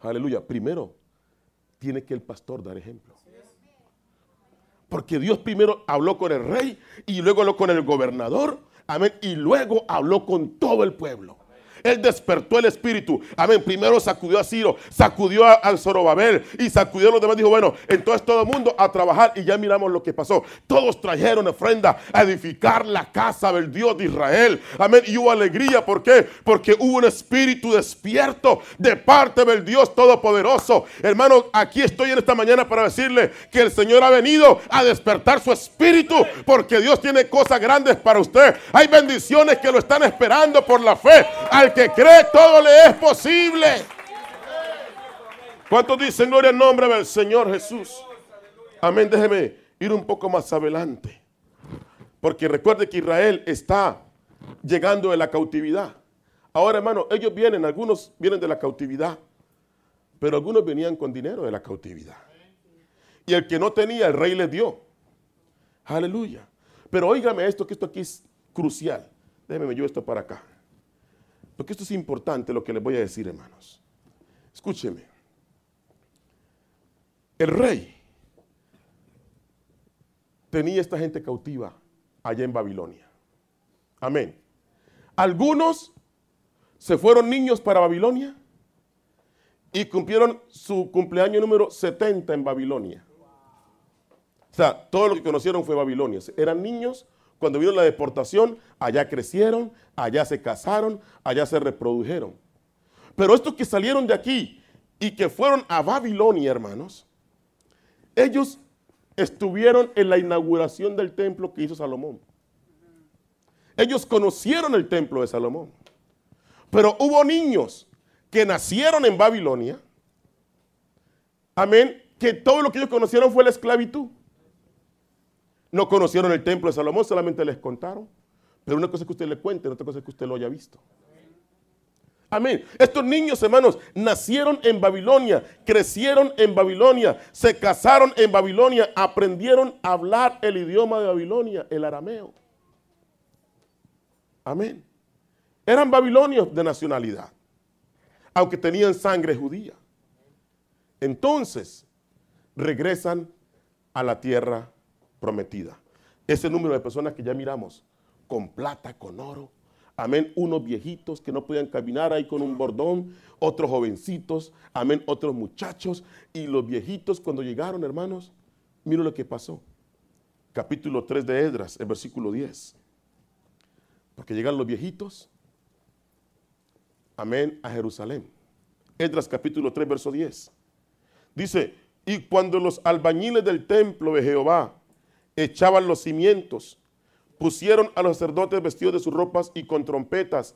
Aleluya. Primero, tiene que el pastor dar ejemplo. Porque Dios primero habló con el rey y luego habló con el gobernador. Amén. Y luego habló con todo el pueblo. Él despertó el espíritu. Amén. Primero sacudió a Ciro, sacudió a, Zorobabel y sacudió a los demás. Dijo, bueno, entonces todo el mundo a trabajar y ya miramos lo que pasó. Todos trajeron ofrenda a edificar la casa del Dios de Israel. Amén. Y hubo alegría. ¿Por qué? Porque hubo un espíritu despierto de parte del Dios Todopoderoso. Hermano, aquí estoy en esta mañana para decirle que el Señor ha venido a despertar su espíritu porque Dios tiene cosas grandes para usted. Hay bendiciones que lo están esperando por la fe. Al que cree todo le es posible. ¿Cuántos dicen gloria al nombre del Señor Jesús? Amén. Déjeme ir un poco más adelante. Porque recuerde que Israel está llegando de la cautividad. Ahora, hermano, ellos vienen, algunos vienen de la cautividad, pero algunos venían con dinero de la cautividad. Y el que no tenía, el rey le dio. Aleluya. Pero óigame esto, que esto aquí es crucial. Déjeme yo esto para acá. Porque esto es importante lo que les voy a decir, hermanos. Escúcheme. El rey tenía esta gente cautiva allá en Babilonia. Amén. Algunos se fueron niños para Babilonia y cumplieron su cumpleaños número 70 en Babilonia. O sea, todo lo que conocieron fue Babilonia. Eran niños cuando vino la deportación, allá crecieron, allá se casaron, allá se reprodujeron. Pero estos que salieron de aquí y que fueron a Babilonia, hermanos, ellos estuvieron en la inauguración del templo que hizo Salomón. Ellos conocieron el templo de Salomón. Pero hubo niños que nacieron en Babilonia. Amén. Que todo lo que ellos conocieron fue la esclavitud. No conocieron el templo de Salomón, solamente les contaron. Pero una cosa es que usted le cuente, otra cosa es que usted lo haya visto. Amén. Estos niños, hermanos, nacieron en Babilonia, crecieron en Babilonia, se casaron en Babilonia, aprendieron a hablar el idioma de Babilonia, el arameo. Amén. Eran babilonios de nacionalidad, aunque tenían sangre judía. Entonces, regresan a la tierra prometida. Ese número de personas que ya miramos, con plata, con oro. Amén. Unos viejitos que no podían caminar ahí con un bordón, otros jovencitos, amén, otros muchachos. Y los viejitos cuando llegaron, hermanos, miren lo que pasó. Capítulo 3 de Edras, el versículo 10. Porque llegan los viejitos, amén, a Jerusalén. Edras capítulo 3, verso 10. Dice, y cuando los albañiles del templo de Jehová echaban los cimientos. Pusieron a los sacerdotes vestidos de sus ropas y con trompetas,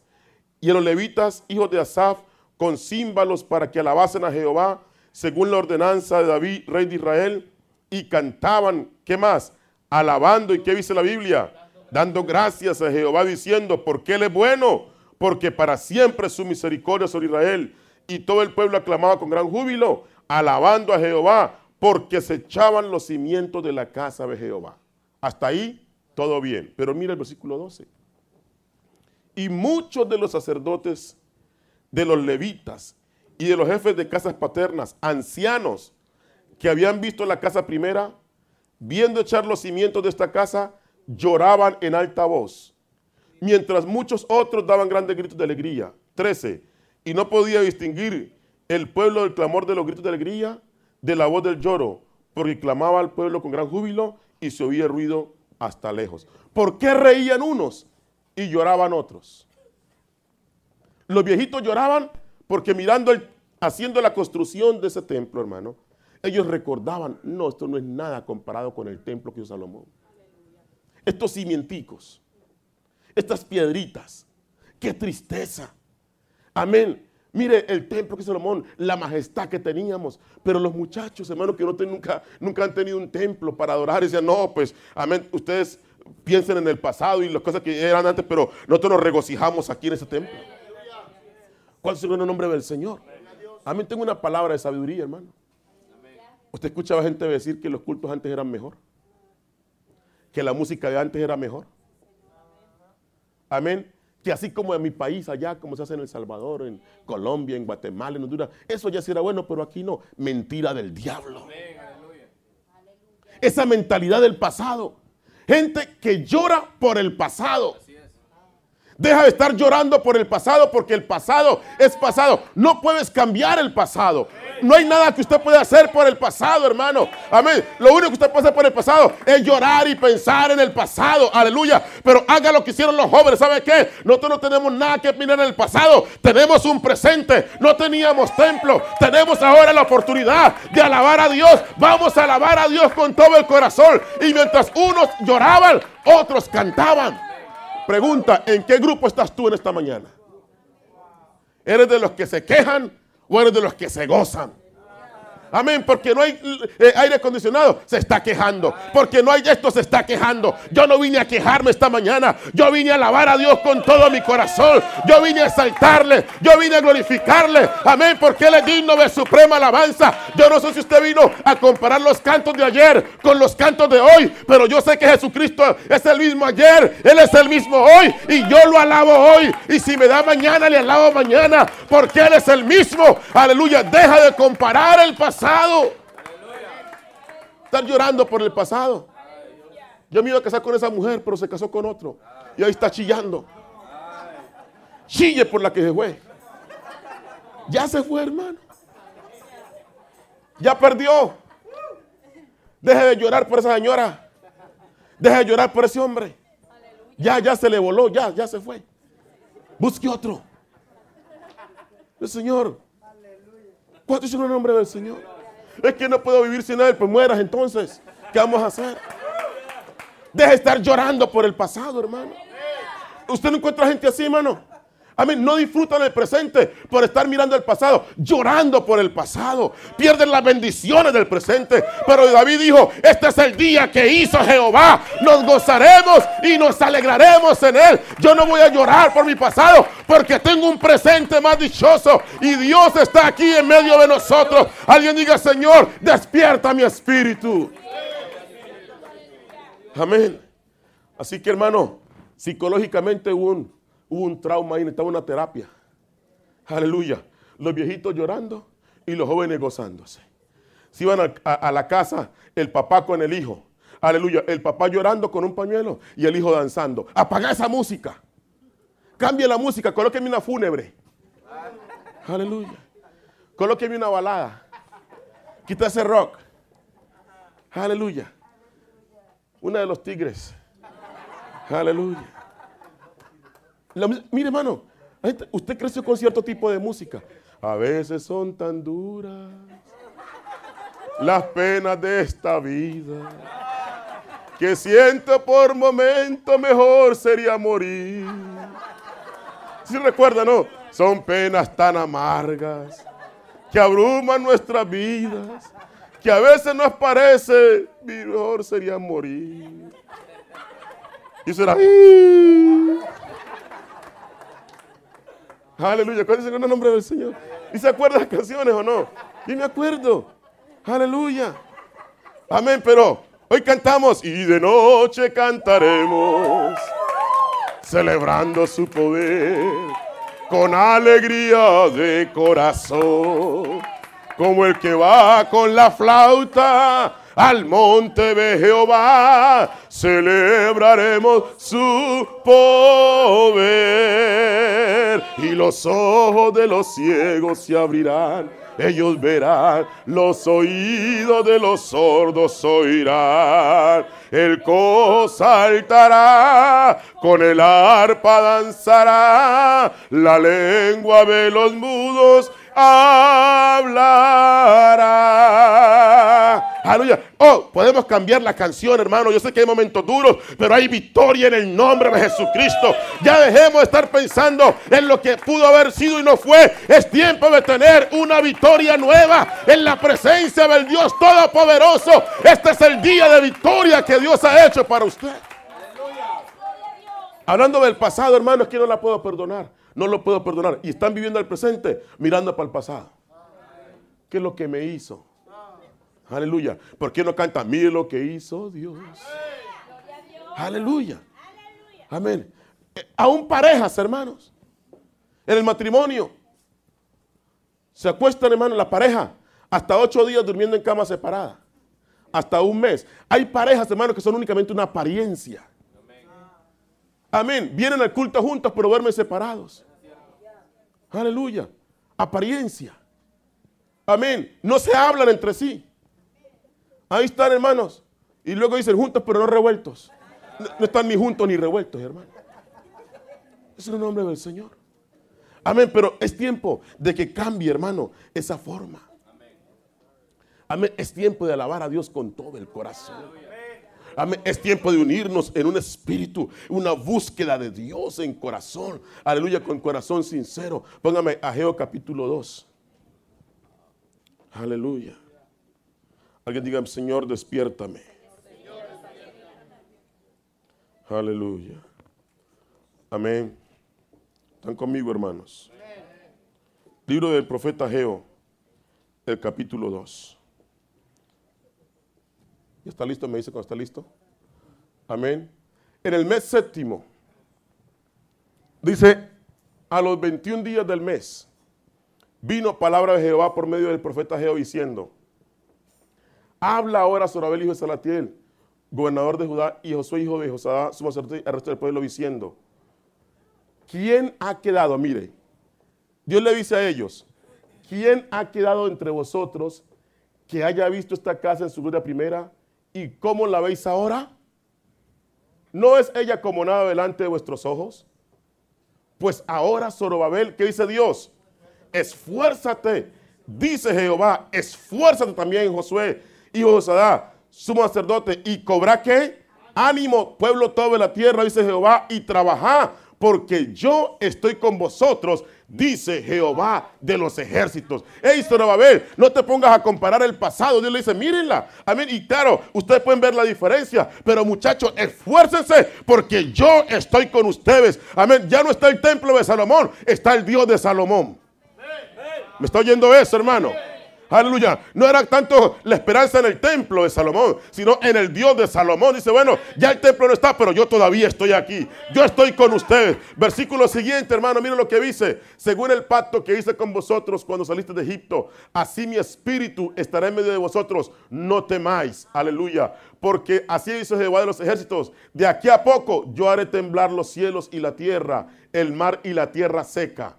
y a los levitas, hijos de Asaf, con címbalos para que alabasen a Jehová, según la ordenanza de David, rey de Israel, y cantaban, ¿qué más? Alabando, ¿y qué dice la Biblia? Dando gracias a Jehová, diciendo, porque Él es bueno, porque para siempre su misericordia sobre Israel. Y todo el pueblo aclamaba con gran júbilo, alabando a Jehová, porque se echaban los cimientos de la casa de Jehová. Hasta ahí todo bien. Pero mira el versículo 12. Y muchos de los sacerdotes, de los levitas y de los jefes de casas paternas, ancianos, que habían visto la casa primera, viendo echar los cimientos de esta casa, lloraban en alta voz, mientras muchos otros daban grandes gritos de alegría. 13. Y no podía distinguir el pueblo del clamor de los gritos de alegría de la voz del lloro, porque clamaba al pueblo con gran júbilo y se oía ruido hasta lejos. ¿Por qué reían unos y lloraban otros? Los viejitos lloraban porque mirando, el, haciendo la construcción de ese templo, hermano, ellos recordaban, no, esto no es nada comparado con el templo que hizo Salomón. Estos cimienticos, estas piedritas, qué tristeza. Amén. Mire el templo que Salomón, la majestad que teníamos. Pero los muchachos, hermano, que no nunca, nunca han tenido un templo para adorar, decían, no, pues, amén, ustedes piensen en el pasado y las cosas que eran antes, pero nosotros nos regocijamos aquí en ese templo. ¿Cuál es el nombre del Señor? Amén, tengo una palabra de sabiduría, hermano. Usted escuchaba gente decir que los cultos antes eran mejor, que la música de antes era mejor. Amén que así como en mi país, allá, como se hace en El Salvador, en Colombia, en Guatemala, en Honduras, eso ya sí era bueno, pero aquí no. Mentira del diablo. Esa mentalidad del pasado. Gente que llora por el pasado. Deja de estar llorando por el pasado porque el pasado es pasado. No puedes cambiar el pasado. No hay nada que usted pueda hacer por el pasado, hermano. Amén. Lo único que usted puede hacer por el pasado es llorar y pensar en el pasado. Aleluya. Pero haga lo que hicieron los jóvenes. ¿Sabe qué? Nosotros no tenemos nada que mirar en el pasado. Tenemos un presente. No teníamos templo. Tenemos ahora la oportunidad de alabar a Dios. Vamos a alabar a Dios con todo el corazón. Y mientras unos lloraban, otros cantaban. Pregunta, ¿en qué grupo estás tú en esta mañana? ¿Eres de los que se quejan o de los que se gozan? Amén, porque no hay eh, aire acondicionado, se está quejando. Porque no hay esto, se está quejando. Yo no vine a quejarme esta mañana. Yo vine a alabar a Dios con todo mi corazón. Yo vine a exaltarle. Yo vine a glorificarle. Amén, porque Él es digno de suprema alabanza. Yo no sé si usted vino a comparar los cantos de ayer con los cantos de hoy. Pero yo sé que Jesucristo es el mismo ayer. Él es el mismo hoy. Y yo lo alabo hoy. Y si me da mañana, le alabo mañana. Porque Él es el mismo. Aleluya. Deja de comparar el pasado pasado. Estar llorando por el pasado. Yo me iba a casar con esa mujer, pero se casó con otro. Y ahí está chillando. Chille por la que se fue. Ya se fue, hermano. Ya perdió. Deje de llorar por esa señora. Deje de llorar por ese hombre. Ya, ya se le voló, ya, ya se fue. Busque otro. El Señor ¿Cuánto es el nombre del Señor? Es que no puedo vivir sin Él, pues mueras entonces. ¿Qué vamos a hacer? Deja de estar llorando por el pasado, hermano. ¿Usted no encuentra gente así, hermano? Amén. No disfrutan el presente por estar mirando el pasado, llorando por el pasado. Pierden las bendiciones del presente. Pero David dijo, este es el día que hizo Jehová. Nos gozaremos y nos alegraremos en él. Yo no voy a llorar por mi pasado porque tengo un presente más dichoso. Y Dios está aquí en medio de nosotros. Alguien diga, Señor, despierta mi espíritu. Amén. Así que hermano, psicológicamente un Hubo un trauma ahí, necesitaba una terapia. Aleluya. Los viejitos llorando y los jóvenes gozándose. Se iban a, la casa el papá con el hijo. Aleluya. El papá llorando con un pañuelo y el hijo danzando. Apaga esa música. Cambie la música. Colóqueme una fúnebre. Aleluya. Colóqueme una balada. Quita ese rock. Aleluya. Una de los tigres. Aleluya mire, hermano, usted creció con cierto tipo de música. A veces son tan duras las penas de esta vida que siento por momento mejor sería morir. Si recuerda, ¿no? Son penas tan amargas que abruman nuestras vidas que a veces nos parece mejor sería morir. Y será. Aleluya. ¿Cuál es el nombre del Señor? ¿Y se acuerdan las canciones o no? Y me acuerdo. Aleluya. Amén. Pero hoy cantamos y de noche cantaremos. Celebrando su poder. Con alegría de corazón. Como el que va con la flauta al monte de Jehová, celebraremos su poder. Y los ojos de los ciegos se abrirán ellos verán, los oídos de los sordos oirán. El co saltará, con el arpa danzará, la lengua de los mudos hablará. Aleluya. Oh, podemos cambiar la canción, hermano. Yo sé que hay momentos duros, pero hay victoria en el nombre de Jesucristo. Ya dejemos de estar pensando en lo que pudo haber sido y no fue. Es tiempo de tener una victoria nueva en la presencia del Dios Todopoderoso. Este es el día de victoria que Dios ha hecho para usted. Hablando del pasado, hermano, es que no la puedo perdonar. No lo puedo perdonar. Y están viviendo el presente mirando para el pasado. ¿Qué es lo que me hizo? Aleluya. ¿Por qué no canta? Mire lo que hizo Dios. Aleluya. Amén. Eh, aún parejas, hermanos. En el matrimonio. Se acuestan, hermano, la pareja. Hasta ocho días durmiendo en cama separada. Hasta un mes. Hay parejas, hermanos, que son únicamente una apariencia. Amén. Vienen al culto juntos, pero duermen separados. Aleluya. Apariencia. Amén. No se hablan entre sí. Ahí están, hermanos. Y luego dicen juntos, pero no revueltos. No, están ni juntos ni revueltos, hermano. Es el nombre del Señor. Amén. Pero es tiempo de que cambie, hermano, esa forma. Amén. Es tiempo de alabar a Dios con todo el corazón. Amén. Es tiempo de unirnos en un espíritu, una búsqueda de Dios en corazón. Aleluya, con corazón sincero. Póngame Ageo capítulo 2. Aleluya. Alguien diga, Señor, despiértame. Aleluya. Amén. ¿Están conmigo, hermanos? Libro del profeta Geo, el capítulo 2. ¿Ya está listo? Me dice cuando está listo. Amén. En el mes séptimo, dice, a los 21 días del mes, vino palabra de Jehová por medio del profeta Geo diciendo, Habla ahora Zorabel, hijo de Salatiel, gobernador de Judá, y Josué, hijo de Josadá, su sacerdote, al resto del pueblo, diciendo, ¿quién ha quedado? Mire, Dios le dice a ellos, ¿quién ha quedado entre vosotros que haya visto esta casa en su gloria primera? ¿Y cómo la veis ahora? ¿No es ella como nada delante de vuestros ojos? Pues ahora, Zorobabel, ¿qué dice Dios? Esfuérzate, dice Jehová, esfuérzate también, Josué, hijo de Sadá, sumo sacerdote, y cobra qué? Ánimo, pueblo todo de la tierra, dice Jehová, y trabaja, porque yo estoy con vosotros, dice Jehová de los ejércitos. Ey, Zorobabel, no te pongas a comparar el pasado. Dios le dice, mírenla. Amén. Y claro, ustedes pueden ver la diferencia, pero muchachos, esfuércense porque yo estoy con ustedes. Amén. Ya no está el templo de Salomón, está el Dios de Salomón. ¿Me está oyendo eso, hermano? Aleluya. No era tanto la esperanza en el templo de Salomón, sino en el Dios de Salomón. Dice, bueno, ya el templo no está, pero yo todavía estoy aquí. Yo estoy con ustedes. Versículo siguiente, hermano, miren lo que dice. Según el pacto que hice con vosotros cuando saliste de Egipto, así mi espíritu estará en medio de vosotros. No temáis. Aleluya. Porque así dice Jehová de los ejércitos. De aquí a poco yo haré temblar los cielos y la tierra, el mar y la tierra seca.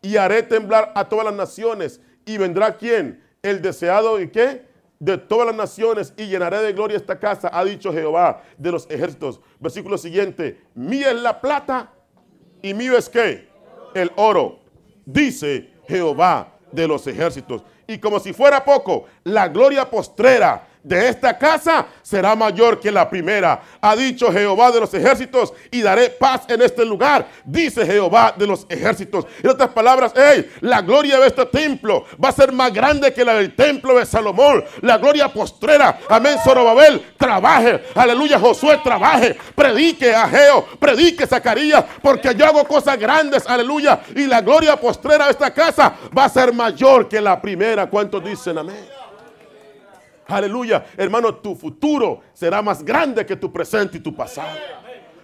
Y haré temblar a todas las naciones ¿Y vendrá quién? El deseado y qué? De todas las naciones y llenaré de gloria esta casa, ha dicho Jehová de los ejércitos. Versículo siguiente, mía es la plata y mío es qué? El oro, dice Jehová de los ejércitos. Y como si fuera poco, la gloria postrera de esta casa será mayor que la primera. Ha dicho Jehová de los ejércitos y daré paz en este lugar. Dice Jehová de los ejércitos. En otras palabras, hey, la gloria de este templo va a ser más grande que la del templo de Salomón. La gloria postrera. Amén, Zorobabel, trabaje. Aleluya, Josué, trabaje. Predique a Geo, predique Zacarías, porque yo hago cosas grandes. Aleluya. Y la gloria postrera de esta casa va a ser mayor que la primera. ¿Cuántos dicen amén? Aleluya. Hermano, tu futuro será más grande que tu presente y tu pasado.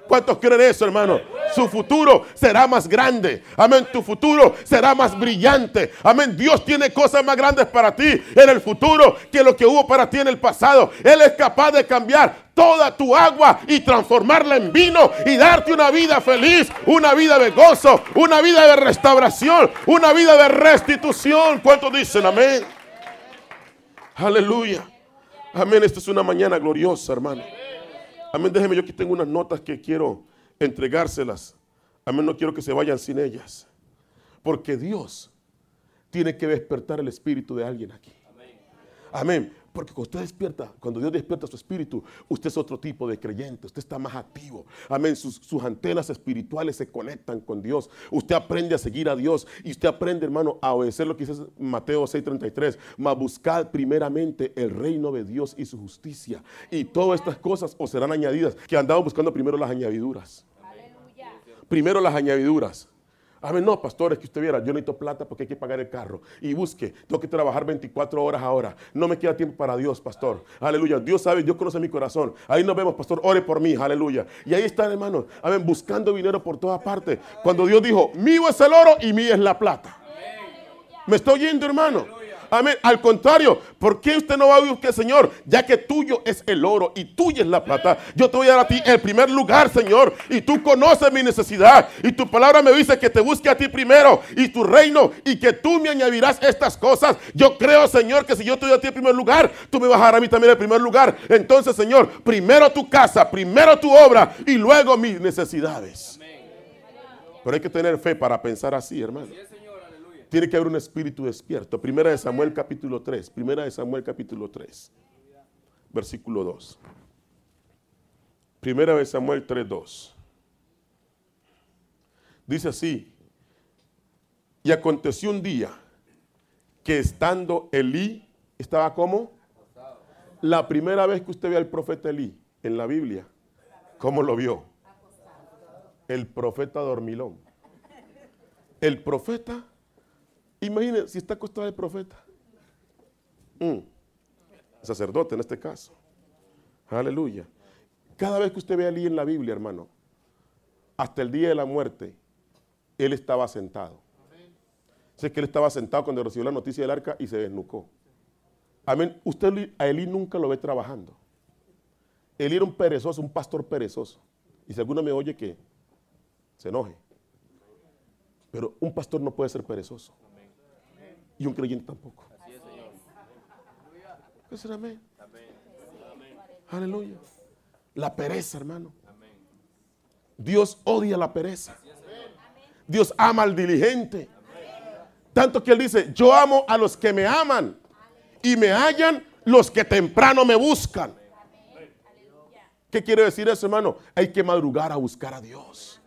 ¿Cuántos creen eso, hermano? Su futuro será más grande. Amén. Tu futuro será más brillante. Amén. Dios tiene cosas más grandes para ti en el futuro que lo que hubo para ti en el pasado. Él es capaz de cambiar toda tu agua y transformarla en vino y darte una vida feliz, una vida de gozo, una vida de restauración, una vida de restitución. ¿Cuántos dicen amén? Aleluya. Amén. Esta es una mañana gloriosa, hermano. Amén. Déjeme, yo aquí tengo unas notas que quiero entregárselas. Amén. No quiero que se vayan sin ellas. Porque Dios tiene que despertar el espíritu de alguien aquí. Amén. Porque cuando usted despierta, cuando Dios despierta su espíritu, usted es otro tipo de creyente, usted está más activo. Amén, sus, antenas espirituales se conectan con Dios. Usted aprende a seguir a Dios y usted aprende, hermano, a obedecer lo que dice Mateo 6:33. Mas buscad primeramente el reino de Dios y su justicia. Y todas estas cosas os serán añadidas. Que andamos buscando primero las añadiduras. Primero las añadiduras. A ver, no, pastor, es que usted viera, yo necesito plata porque hay que pagar el carro. Y busque, tengo que trabajar 24 horas ahora. No me queda tiempo para Dios, pastor. Aleluya. Dios sabe, Dios conoce mi corazón. Ahí nos vemos, pastor, ore por mí. Aleluya. Y ahí están, hermanos, a ver, buscando dinero por todas partes. Cuando Dios dijo, mío es el oro y mío es la plata. ¿Me estoy oyendo, hermano? Amén. Al contrario, ¿por qué usted no va a buscar, Señor? Ya que tuyo es el oro y tuya es la plata. Yo te voy a dar a ti el primer lugar, Señor. Y tú conoces mi necesidad. Y tu palabra me dice que te busque a ti primero y tu reino y que tú me añadirás estas cosas. Yo creo, Señor, que si yo te doy a ti el primer lugar, tú me vas a dar a mí también el primer lugar. Entonces, Señor, primero tu casa, primero tu obra y luego mis necesidades. Pero hay que tener fe para pensar así, hermano. Tiene que haber un espíritu despierto. Primera de Samuel capítulo 3. Primera de Samuel capítulo 3. Versículo 2. Primera de Samuel 3, 2. Dice así. Y aconteció un día que estando Elí, estaba como la primera vez que usted ve al profeta Elí en la Biblia, ¿cómo lo vio? El profeta dormilón. El profeta Imagínense si está acostado el profeta. Mm. Sacerdote en este caso. Aleluya. Cada vez que usted ve a en la Biblia, hermano, hasta el día de la muerte, él estaba sentado. Sé que él estaba sentado cuando recibió la noticia del arca y se desnucó. Amén. Usted a Elí nunca lo ve trabajando. Él era un perezoso, un pastor perezoso. Y si alguno me oye que se enoje. Pero un pastor no puede ser perezoso y un creyente tampoco. Así amén? Aleluya. La pereza, hermano. Dios odia la pereza. Dios ama al diligente. Tanto que Él dice, yo amo a los que me aman y me hallan los que temprano me buscan. ¿Qué quiere decir eso, hermano? Hay que madrugar a buscar a Dios.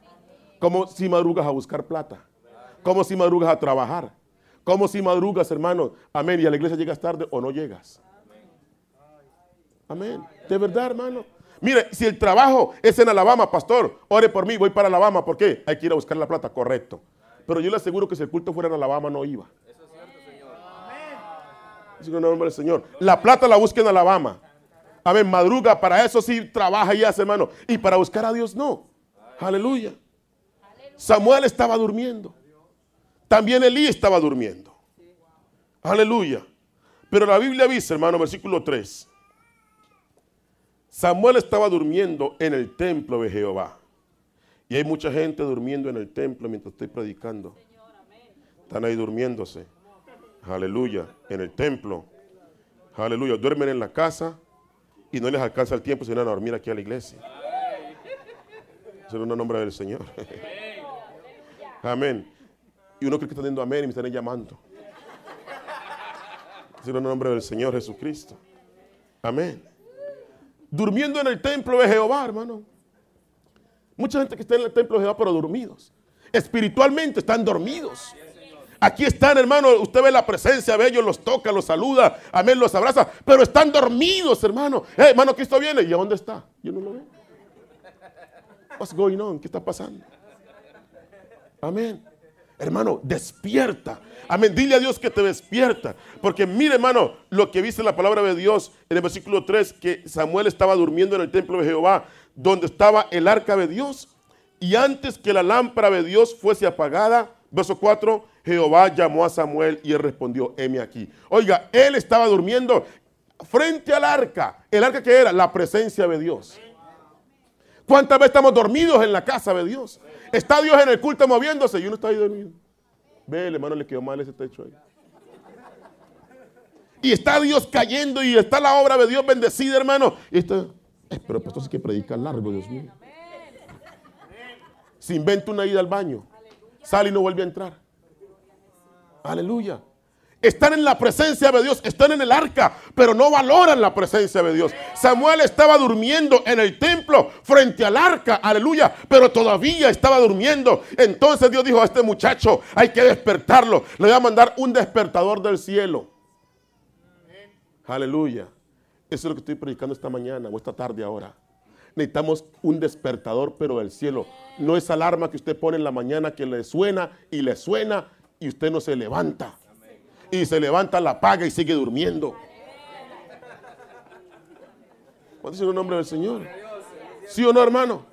Como si madrugas a buscar plata. Como si madrugas a trabajar. Como si madrugas, hermano. Amén. Y a la iglesia llegas tarde o no llegas. Amén. De verdad, hermano. Mire, si el trabajo es en Alabama, pastor, ore por mí, voy para Alabama. ¿Por qué? Hay que ir a buscar la plata, correcto. Pero yo le aseguro que si el culto fuera en Alabama, no iba. Eso es cierto, Señor. Amén. nombre del Señor. La plata la busca en Alabama. Amén. Madruga, para eso sí trabaja y hace, hermano. Y para buscar a Dios, no. Aleluya. Samuel estaba durmiendo. También Elí estaba durmiendo. Aleluya. Pero la Biblia dice, hermano, versículo 3. Samuel estaba durmiendo en el templo de Jehová. Y hay mucha gente durmiendo en el templo mientras estoy predicando. Están ahí durmiéndose. Aleluya. En el templo. Aleluya. Duermen en la casa y no les alcanza el tiempo si van a dormir aquí a la iglesia. Eso es el nombre del Señor. Amén. Y uno cree que está diciendo amén y me están llamando. Es el nombre del Señor Jesucristo. Amén. Durmiendo en el templo de Jehová, hermano. Mucha gente que está en el templo de Jehová, pero dormidos. Espiritualmente están dormidos. Aquí están, hermano. Usted ve la presencia de ellos, los toca, los saluda, amén, los abraza, pero están dormidos, hermano. Eh, hermano, Cristo viene. ¿Y a dónde está? Yo no lo veo. What's going on? ¿Qué está pasando? Amén. Hermano, despierta. Amén. Dile a Dios que te despierta. Porque mire, hermano, lo que dice la palabra de Dios en el versículo 3, que Samuel estaba durmiendo en el templo de Jehová, donde estaba el arca de Dios. Y antes que la lámpara de Dios fuese apagada, verso 4, Jehová llamó a Samuel y él respondió, heme aquí. Oiga, él estaba durmiendo frente al arca. ¿El arca que era? La presencia de Dios. ¿Cuántas veces estamos dormidos en la casa de Dios? Está Dios en el culto moviéndose y uno está ahí dormido. Ve, el hermano le quedó mal ese techo ahí. Y está Dios cayendo y está la obra de Dios bendecida, hermano. Y está, eh, pero pues entonces que predicar largo, Dios mío. Se inventa una ida al baño. Sale y no vuelve a entrar. Aleluya. Están en la presencia de Dios, están en el arca, pero no valoran la presencia de Dios. Samuel estaba durmiendo en el templo frente al arca, aleluya, pero todavía estaba durmiendo. Entonces Dios dijo a este muchacho, hay que despertarlo. Le voy a mandar un despertador del cielo. Aleluya. Eso es lo que estoy predicando esta mañana o esta tarde ahora. Necesitamos un despertador, pero del cielo. No esa alarma que usted pone en la mañana que le suena y le suena y usted no se levanta y se levanta, la paga y sigue durmiendo. ¿Cuál es el nombre del Señor? ¿Sí o no, hermano?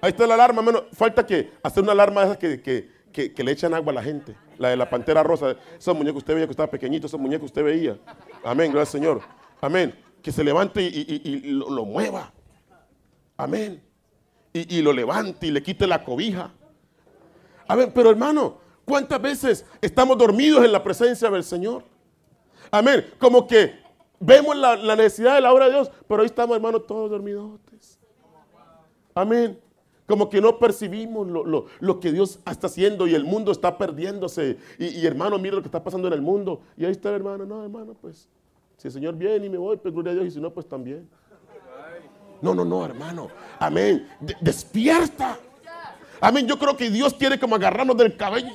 Ahí está la alarma, hermano. Falta que hacer una alarma de esas que, que, le echan agua a la gente. La de la pantera rosa. Esos muñecos usted veía que estaba pequeñito, esos muñecos usted veía. Amén, gracias Señor. Amén. Que se levante y, lo, mueva. Amén. Y, lo levante y le quite la cobija. A ver, pero hermano, ¿Cuántas veces estamos dormidos en la presencia del Señor? Amén. Como que vemos la, necesidad de la obra de Dios, pero ahí estamos, hermanos, todos dormidos. Amén. Como que no percibimos lo, que Dios está haciendo y el mundo está perdiéndose. Y, hermano, mira lo que está pasando en el mundo. Y ahí está el hermano. No, hermano, pues si el Señor viene y me voy, pues gloria a Dios. Y si no, pues también. No, no, no, hermano. Amén. despierta. Amén. Yo creo que Dios quiere como agarrarnos del cabello.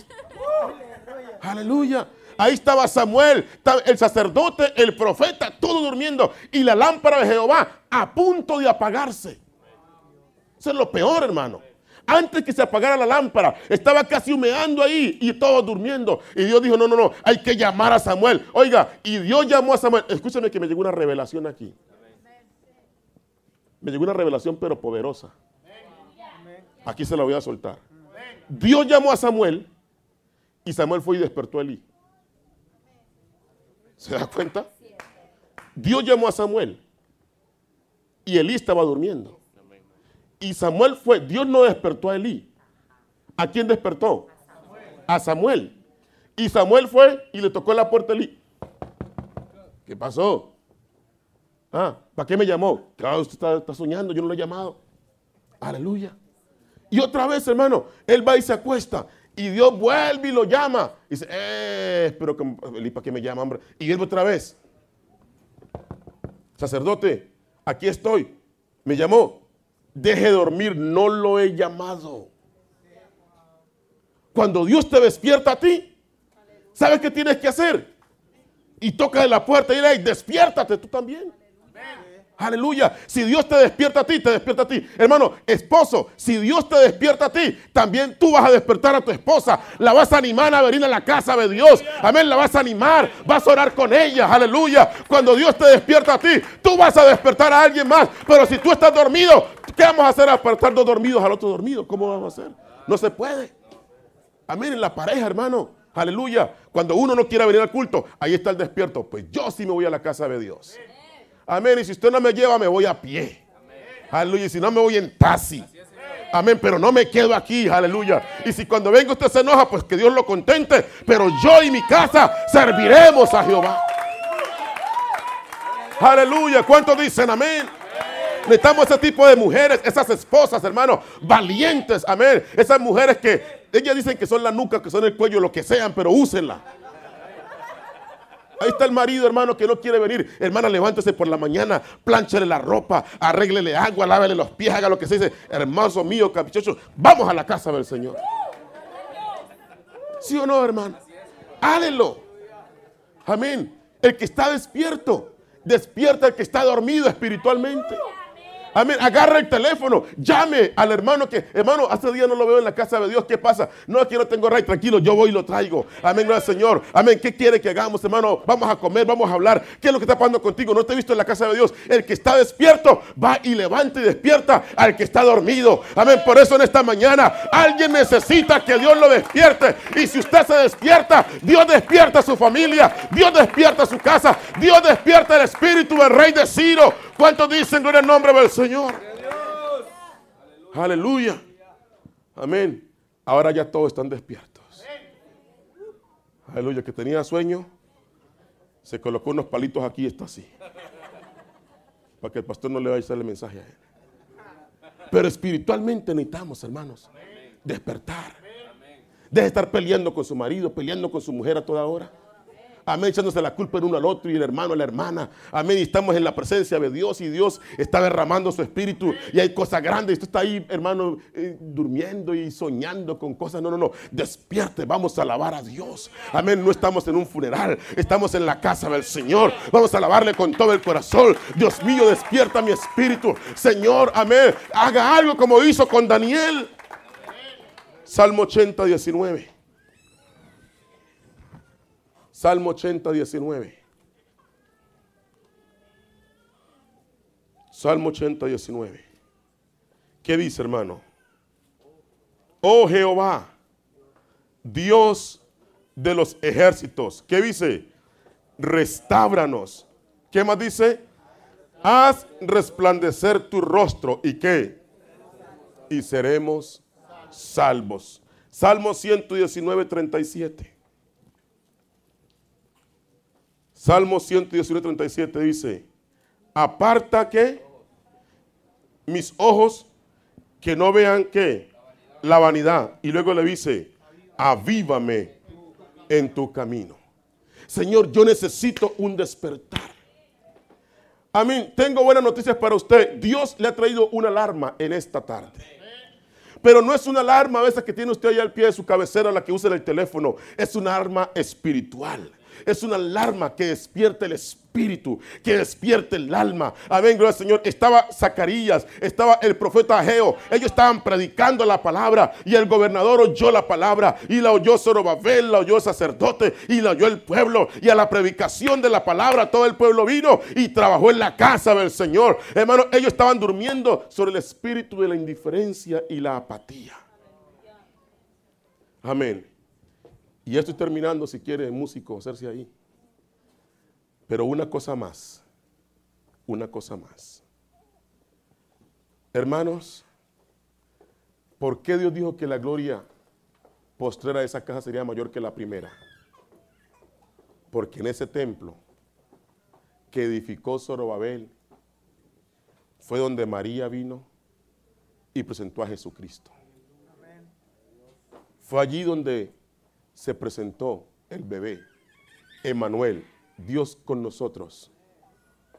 Aleluya. Ahí estaba Samuel, el sacerdote, el profeta, todo durmiendo. Y la lámpara de Jehová a punto de apagarse. Eso es lo peor, hermano. Antes que se apagara la lámpara, estaba casi humeando ahí y todos durmiendo. Y Dios dijo, no, no, no, hay que llamar a Samuel. Oiga, y Dios llamó a Samuel. Escúchame que me llegó una revelación aquí. Me llegó una revelación pero poderosa. Aquí se la voy a soltar. Dios llamó a Samuel y Samuel fue y despertó a Elí. ¿Se da cuenta? Dios llamó a Samuel y Elí estaba durmiendo. Y Samuel fue, Dios no despertó a Elí. ¿A quién despertó? A Samuel. Y Samuel fue y le tocó la puerta a Elí. ¿Qué pasó? Ah, ¿para qué me llamó? Claro, usted está, está soñando, yo no lo he llamado. Aleluya. Y otra vez, hermano, él va y se acuesta. Y Dios vuelve y lo llama. Y dice, eh, pero ¿para qué me llama, hombre? Y vuelve otra vez. Sacerdote, aquí estoy. Me llamó. Deje dormir, no lo he llamado. Cuando Dios te despierta a ti, ¿sabes qué tienes que hacer? Y toca de la puerta y le despiértate tú también. Aleluya. Si Dios te despierta a ti, te despierta a ti. Hermano, esposo, si Dios te despierta a ti, también tú vas a despertar a tu esposa. La vas a animar a venir a la casa de Dios. Amén, la vas a animar. Vas a orar con ella. Aleluya. Cuando Dios te despierta a ti, tú vas a despertar a alguien más. Pero si tú estás dormido, ¿qué vamos a hacer? Apartar dos dormidos al otro dormido. ¿Cómo vamos a hacer? No se puede. Amén, en la pareja, hermano. Aleluya. Cuando uno no quiere venir al culto, ahí está el despierto. Pues yo sí me voy a la casa de Dios. Y si usted no me lleva, me voy a pie. Aleluya. Y si no, me voy en taxi. Amén. Pero no me quedo aquí. Aleluya. Y si cuando venga usted se enoja, pues que Dios lo contente. Pero yo y mi casa serviremos a Jehová. Aleluya. ¿Cuántos dicen amén? Necesitamos ese tipo de mujeres, esas esposas, hermano, valientes, amén. Esas mujeres que ellas dicen que son la nuca, que son el cuello, lo que sean, pero úsenla. Ahí está el marido, hermano, que no quiere venir. Hermana, levántese por la mañana, plánchale la ropa, arréglele agua, lávele los pies, haga lo que se dice. Hermoso mío, caprichoso, vamos a la casa del Señor. ¿Sí o no, hermano? Hágalo. Amén. El que está despierto, despierta el que está dormido espiritualmente. Amén. Agarra el teléfono, llame al hermano que, hermano, hace día no lo veo en la casa de Dios. ¿Qué pasa? No, aquí no tengo rey, tranquilo, yo voy y lo traigo. Amén, gracias Señor. Amén. ¿Qué quiere que hagamos, hermano? Vamos a comer, vamos a hablar. ¿Qué es lo que está pasando contigo? No te he visto en la casa de Dios. El que está despierto va y levanta y despierta al que está dormido. Amén. Por eso en esta mañana alguien necesita que Dios lo despierte. Y si usted se despierta, Dios despierta a su familia, Dios despierta a su casa, Dios despierta el espíritu del rey de Ciro. ¿Cuántos dicen gloria al nombre del Señor? Aleluya. Amén. Ahora ya todos están despiertos. Aleluya. Que tenía sueño, se colocó unos palitos aquí y está así. Para que el pastor no le vaya a hacer el mensaje a él. Pero espiritualmente necesitamos, hermanos, despertar. Deje de estar peleando con su marido, peleando con su mujer a toda hora. Amén, echándose la culpa el uno al otro y el hermano a la hermana. Amén, y estamos en la presencia de Dios y Dios está derramando su espíritu y hay cosas grandes. Usted está ahí, hermano, eh, durmiendo y soñando con cosas. No, no, no. Despierte, vamos a alabar a Dios. Amén, no estamos en un funeral, estamos en la casa del Señor. Vamos a alabarle con todo el corazón. Dios mío, despierta mi espíritu. Señor, amén, haga algo como hizo con Daniel. Salmo 80, 19. Salmo 80, 19. Salmo 80, 19. ¿Qué dice, hermano? Oh Jehová, Dios de los ejércitos. ¿Qué dice? Restábranos. ¿Qué más dice? Haz resplandecer tu rostro. ¿Y qué? Y seremos salvos. Salmo 119, 37. Salmo 119, 37 dice, aparta que mis ojos que no vean que la vanidad. Y luego le dice, avívame en tu camino. Señor, yo necesito un despertar. Amén. Tengo buenas noticias para usted. Dios le ha traído una alarma en esta tarde. Pero no es una alarma a veces que tiene usted ahí al pie de su cabecera la que usa el teléfono. Es una arma espiritual es una alarma que despierta el espíritu, que despierta el alma. Amén, gloria al Señor. Estaba Zacarías, estaba el profeta Ageo. Ellos estaban predicando la palabra y el gobernador oyó la palabra y la oyó Zorobabel, la oyó el sacerdote y la oyó el pueblo. Y a la predicación de la palabra todo el pueblo vino y trabajó en la casa del Señor. Hermano, ellos estaban durmiendo sobre el espíritu de la indiferencia y la apatía. Amén. Y ya estoy terminando, si quiere, músico, hacerse ahí. Pero una cosa más, una cosa más. Hermanos, ¿por qué Dios dijo que la gloria postrera de esa casa sería mayor que la primera? Porque en ese templo que edificó Zorobabel fue donde María vino y presentó a Jesucristo. Fue allí donde se presentó el bebé, Emanuel, Dios con nosotros,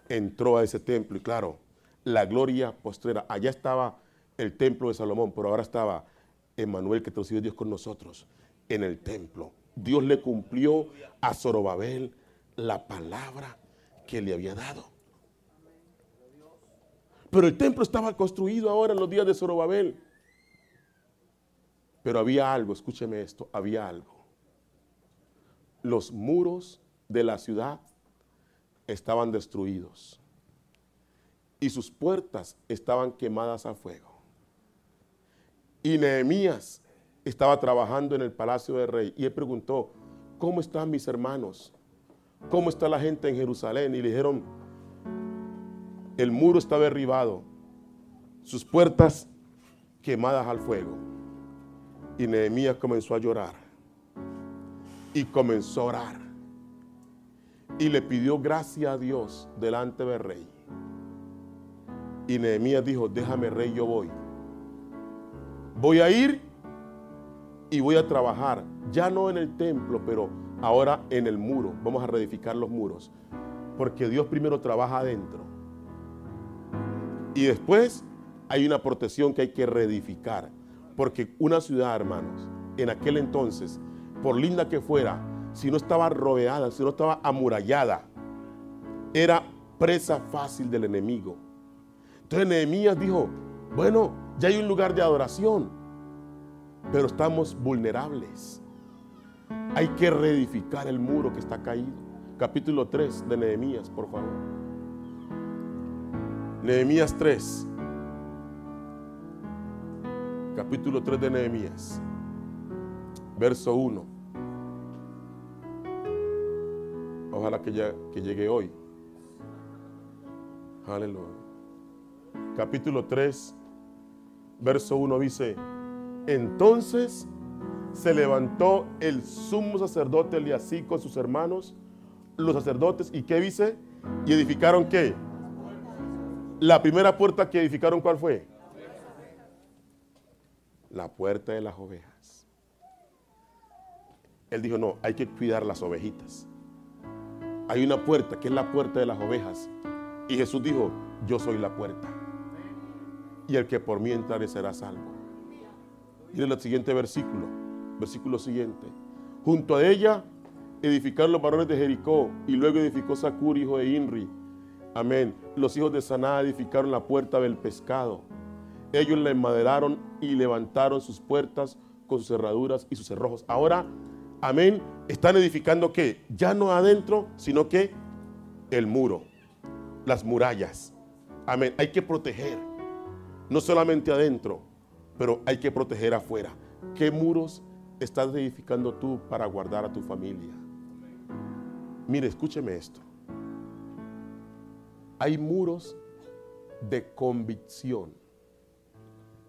entró a ese templo y claro, la gloria postrera, allá estaba el templo de Salomón, pero ahora estaba Emanuel que recibió Dios con nosotros en el templo. Dios le cumplió a Zorobabel la palabra que le había dado. Pero el templo estaba construido ahora en los días de Zorobabel. Pero había algo, escúcheme esto, había algo los muros de la ciudad estaban destruidos y sus puertas estaban quemadas a fuego. Y Nehemías estaba trabajando en el palacio del rey y él preguntó, ¿cómo están mis hermanos? ¿Cómo está la gente en Jerusalén? Y le dijeron, el muro está derribado, sus puertas quemadas al fuego. Y Nehemías comenzó a llorar y comenzó a orar. Y le pidió gracia a Dios delante del rey. Y Nehemías dijo, déjame rey, yo voy. Voy a ir y voy a trabajar, ya no en el templo, pero ahora en el muro. Vamos a reedificar los muros. Porque Dios primero trabaja adentro. Y después hay una protección que hay que reedificar. Porque una ciudad, hermanos, en aquel entonces por linda que fuera, si no estaba rodeada, si no estaba amurallada, era presa fácil del enemigo. Entonces Nehemías dijo, bueno, ya hay un lugar de adoración, pero estamos vulnerables. Hay que reedificar el muro que está caído. Capítulo 3 de Nehemías, por favor. Nehemías 3. Capítulo 3 de Nehemías. Verso 1. Ojalá que, ya, que llegue hoy. Aleluya. Capítulo 3, verso 1 dice, entonces se levantó el sumo sacerdote Eliasí con sus hermanos, los sacerdotes, ¿y qué dice? ¿Y edificaron qué? La primera puerta que edificaron, ¿cuál fue? La puerta de las ovejas. Él dijo, no, hay que cuidar las ovejitas. Hay una puerta que es la puerta de las ovejas. Y Jesús dijo, yo soy la puerta. Y el que por mí entrare será salvo. Mire el siguiente versículo. Versículo siguiente. Junto a ella edificaron los varones de Jericó y luego edificó Sacur, hijo de Inri. Amén. Los hijos de Saná edificaron la puerta del pescado. Ellos la enmaderaron y levantaron sus puertas con sus cerraduras y sus cerrojos. Ahora, amén, están edificando qué? Ya no adentro, sino que el muro, las murallas. Amén. Hay que proteger. No solamente adentro, pero hay que proteger afuera. ¿Qué muros estás edificando tú para guardar a tu familia? Mire, escúcheme esto. Hay muros de convicción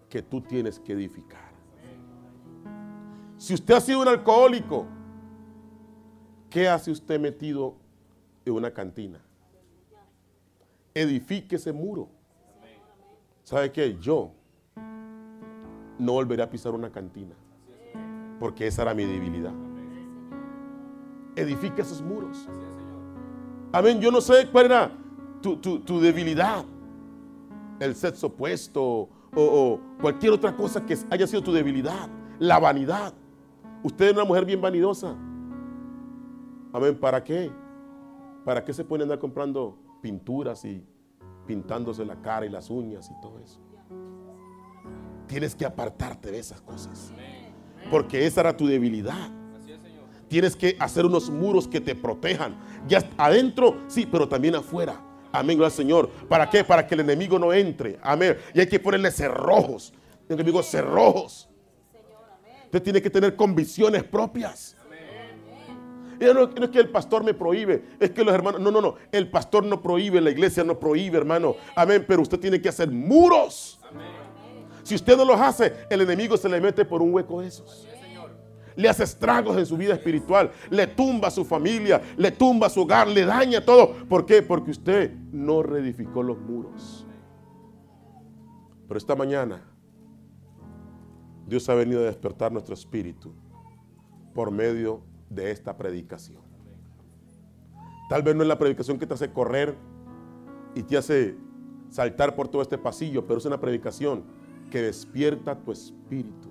que tú tienes que edificar. Si usted ha sido un alcohólico, ¿qué hace usted metido en una cantina? Edifique ese muro. ¿Sabe qué? Yo no volveré a pisar una cantina. Porque esa era mi debilidad. Edifique esos muros. Amén. Yo no sé cuál era tu, debilidad. El sexo opuesto o, cualquier otra cosa que haya sido tu debilidad. La vanidad. Usted es una mujer bien vanidosa. Amén. ¿Para qué? ¿Para qué se pueden andar comprando pinturas y pintándose la cara y las uñas y todo eso? Tienes que apartarte de esas cosas. Porque esa era tu debilidad. Tienes que hacer unos muros que te protejan. Ya adentro, sí, pero también afuera. Amén, gracias Señor. ¿Para qué? Para que el enemigo no entre. Amén. Y hay que ponerle cerrojos. Enemigos cerrojos. Usted tiene que tener convicciones propias. Y no, es que el pastor me prohíbe, es que los hermanos, no, no, no, el pastor no prohíbe, la iglesia no prohíbe, hermano. Amén, pero usted tiene que hacer muros. Si usted no los hace, el enemigo se le mete por un hueco de esos le hace estragos en su vida espiritual, le tumba su familia, le tumba su hogar, le daña todo. ¿Por qué? Porque usted no reedificó los muros. Pero esta mañana Dios ha venido a despertar nuestro espíritu por medio de esta predicación. Tal vez no es la predicación que te hace correr y te hace saltar por todo este pasillo, pero es una predicación que despierta tu espíritu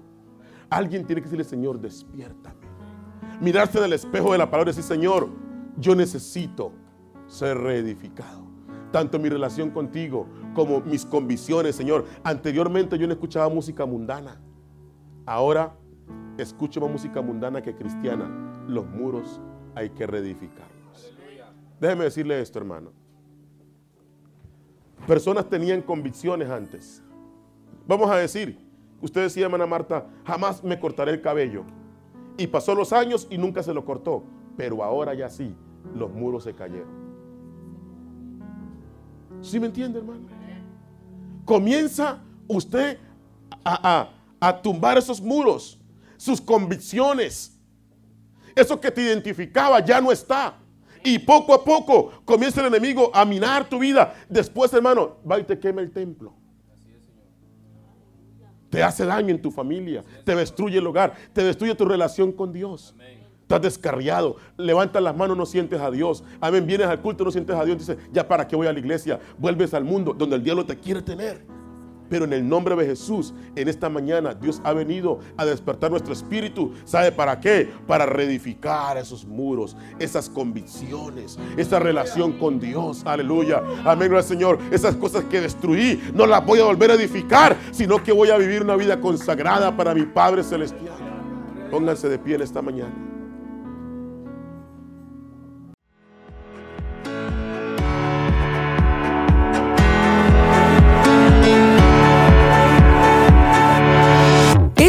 Alguien tiene que decirle, Señor, despiértame. Mirarse en el espejo de la palabra y decir, Señor, yo necesito ser reedificado. Tanto mi relación contigo como mis convicciones, Señor. Anteriormente yo no escuchaba música mundana. Ahora escucho más música mundana que cristiana. Los muros hay que reedificarlos. Déjeme decirle esto, hermano. Personas tenían convicciones antes. Vamos a decir, Usted decía, hermana Marta, jamás me cortaré el cabello. Y pasó los años y nunca se lo cortó. Pero ahora ya sí, los muros se cayeron. ¿Sí me entiende, hermano? Comienza usted a, a tumbar esos muros, sus convicciones. Eso que te identificaba ya no está. Y poco a poco comienza el enemigo a minar tu vida. Después, hermano, va y te quema el templo te hace daño en tu familia, te destruye el hogar, te destruye tu relación con Dios. Estás descarriado, levantas las manos, no sientes a Dios. Amén, vienes al culto, no sientes a Dios. Dices, ya para qué voy a la iglesia, vuelves al mundo donde el diablo te quiere tener. Pero en el nombre de Jesús, en esta mañana, Dios ha venido a despertar nuestro espíritu. ¿Sabe para qué? Para reedificar esos muros, esas convicciones, esa relación con Dios. Aleluya. Amén, gracias Señor. Esas cosas que destruí, no las voy a volver a edificar, sino que voy a vivir una vida consagrada para mi Padre Celestial. Pónganse de pie en esta mañana.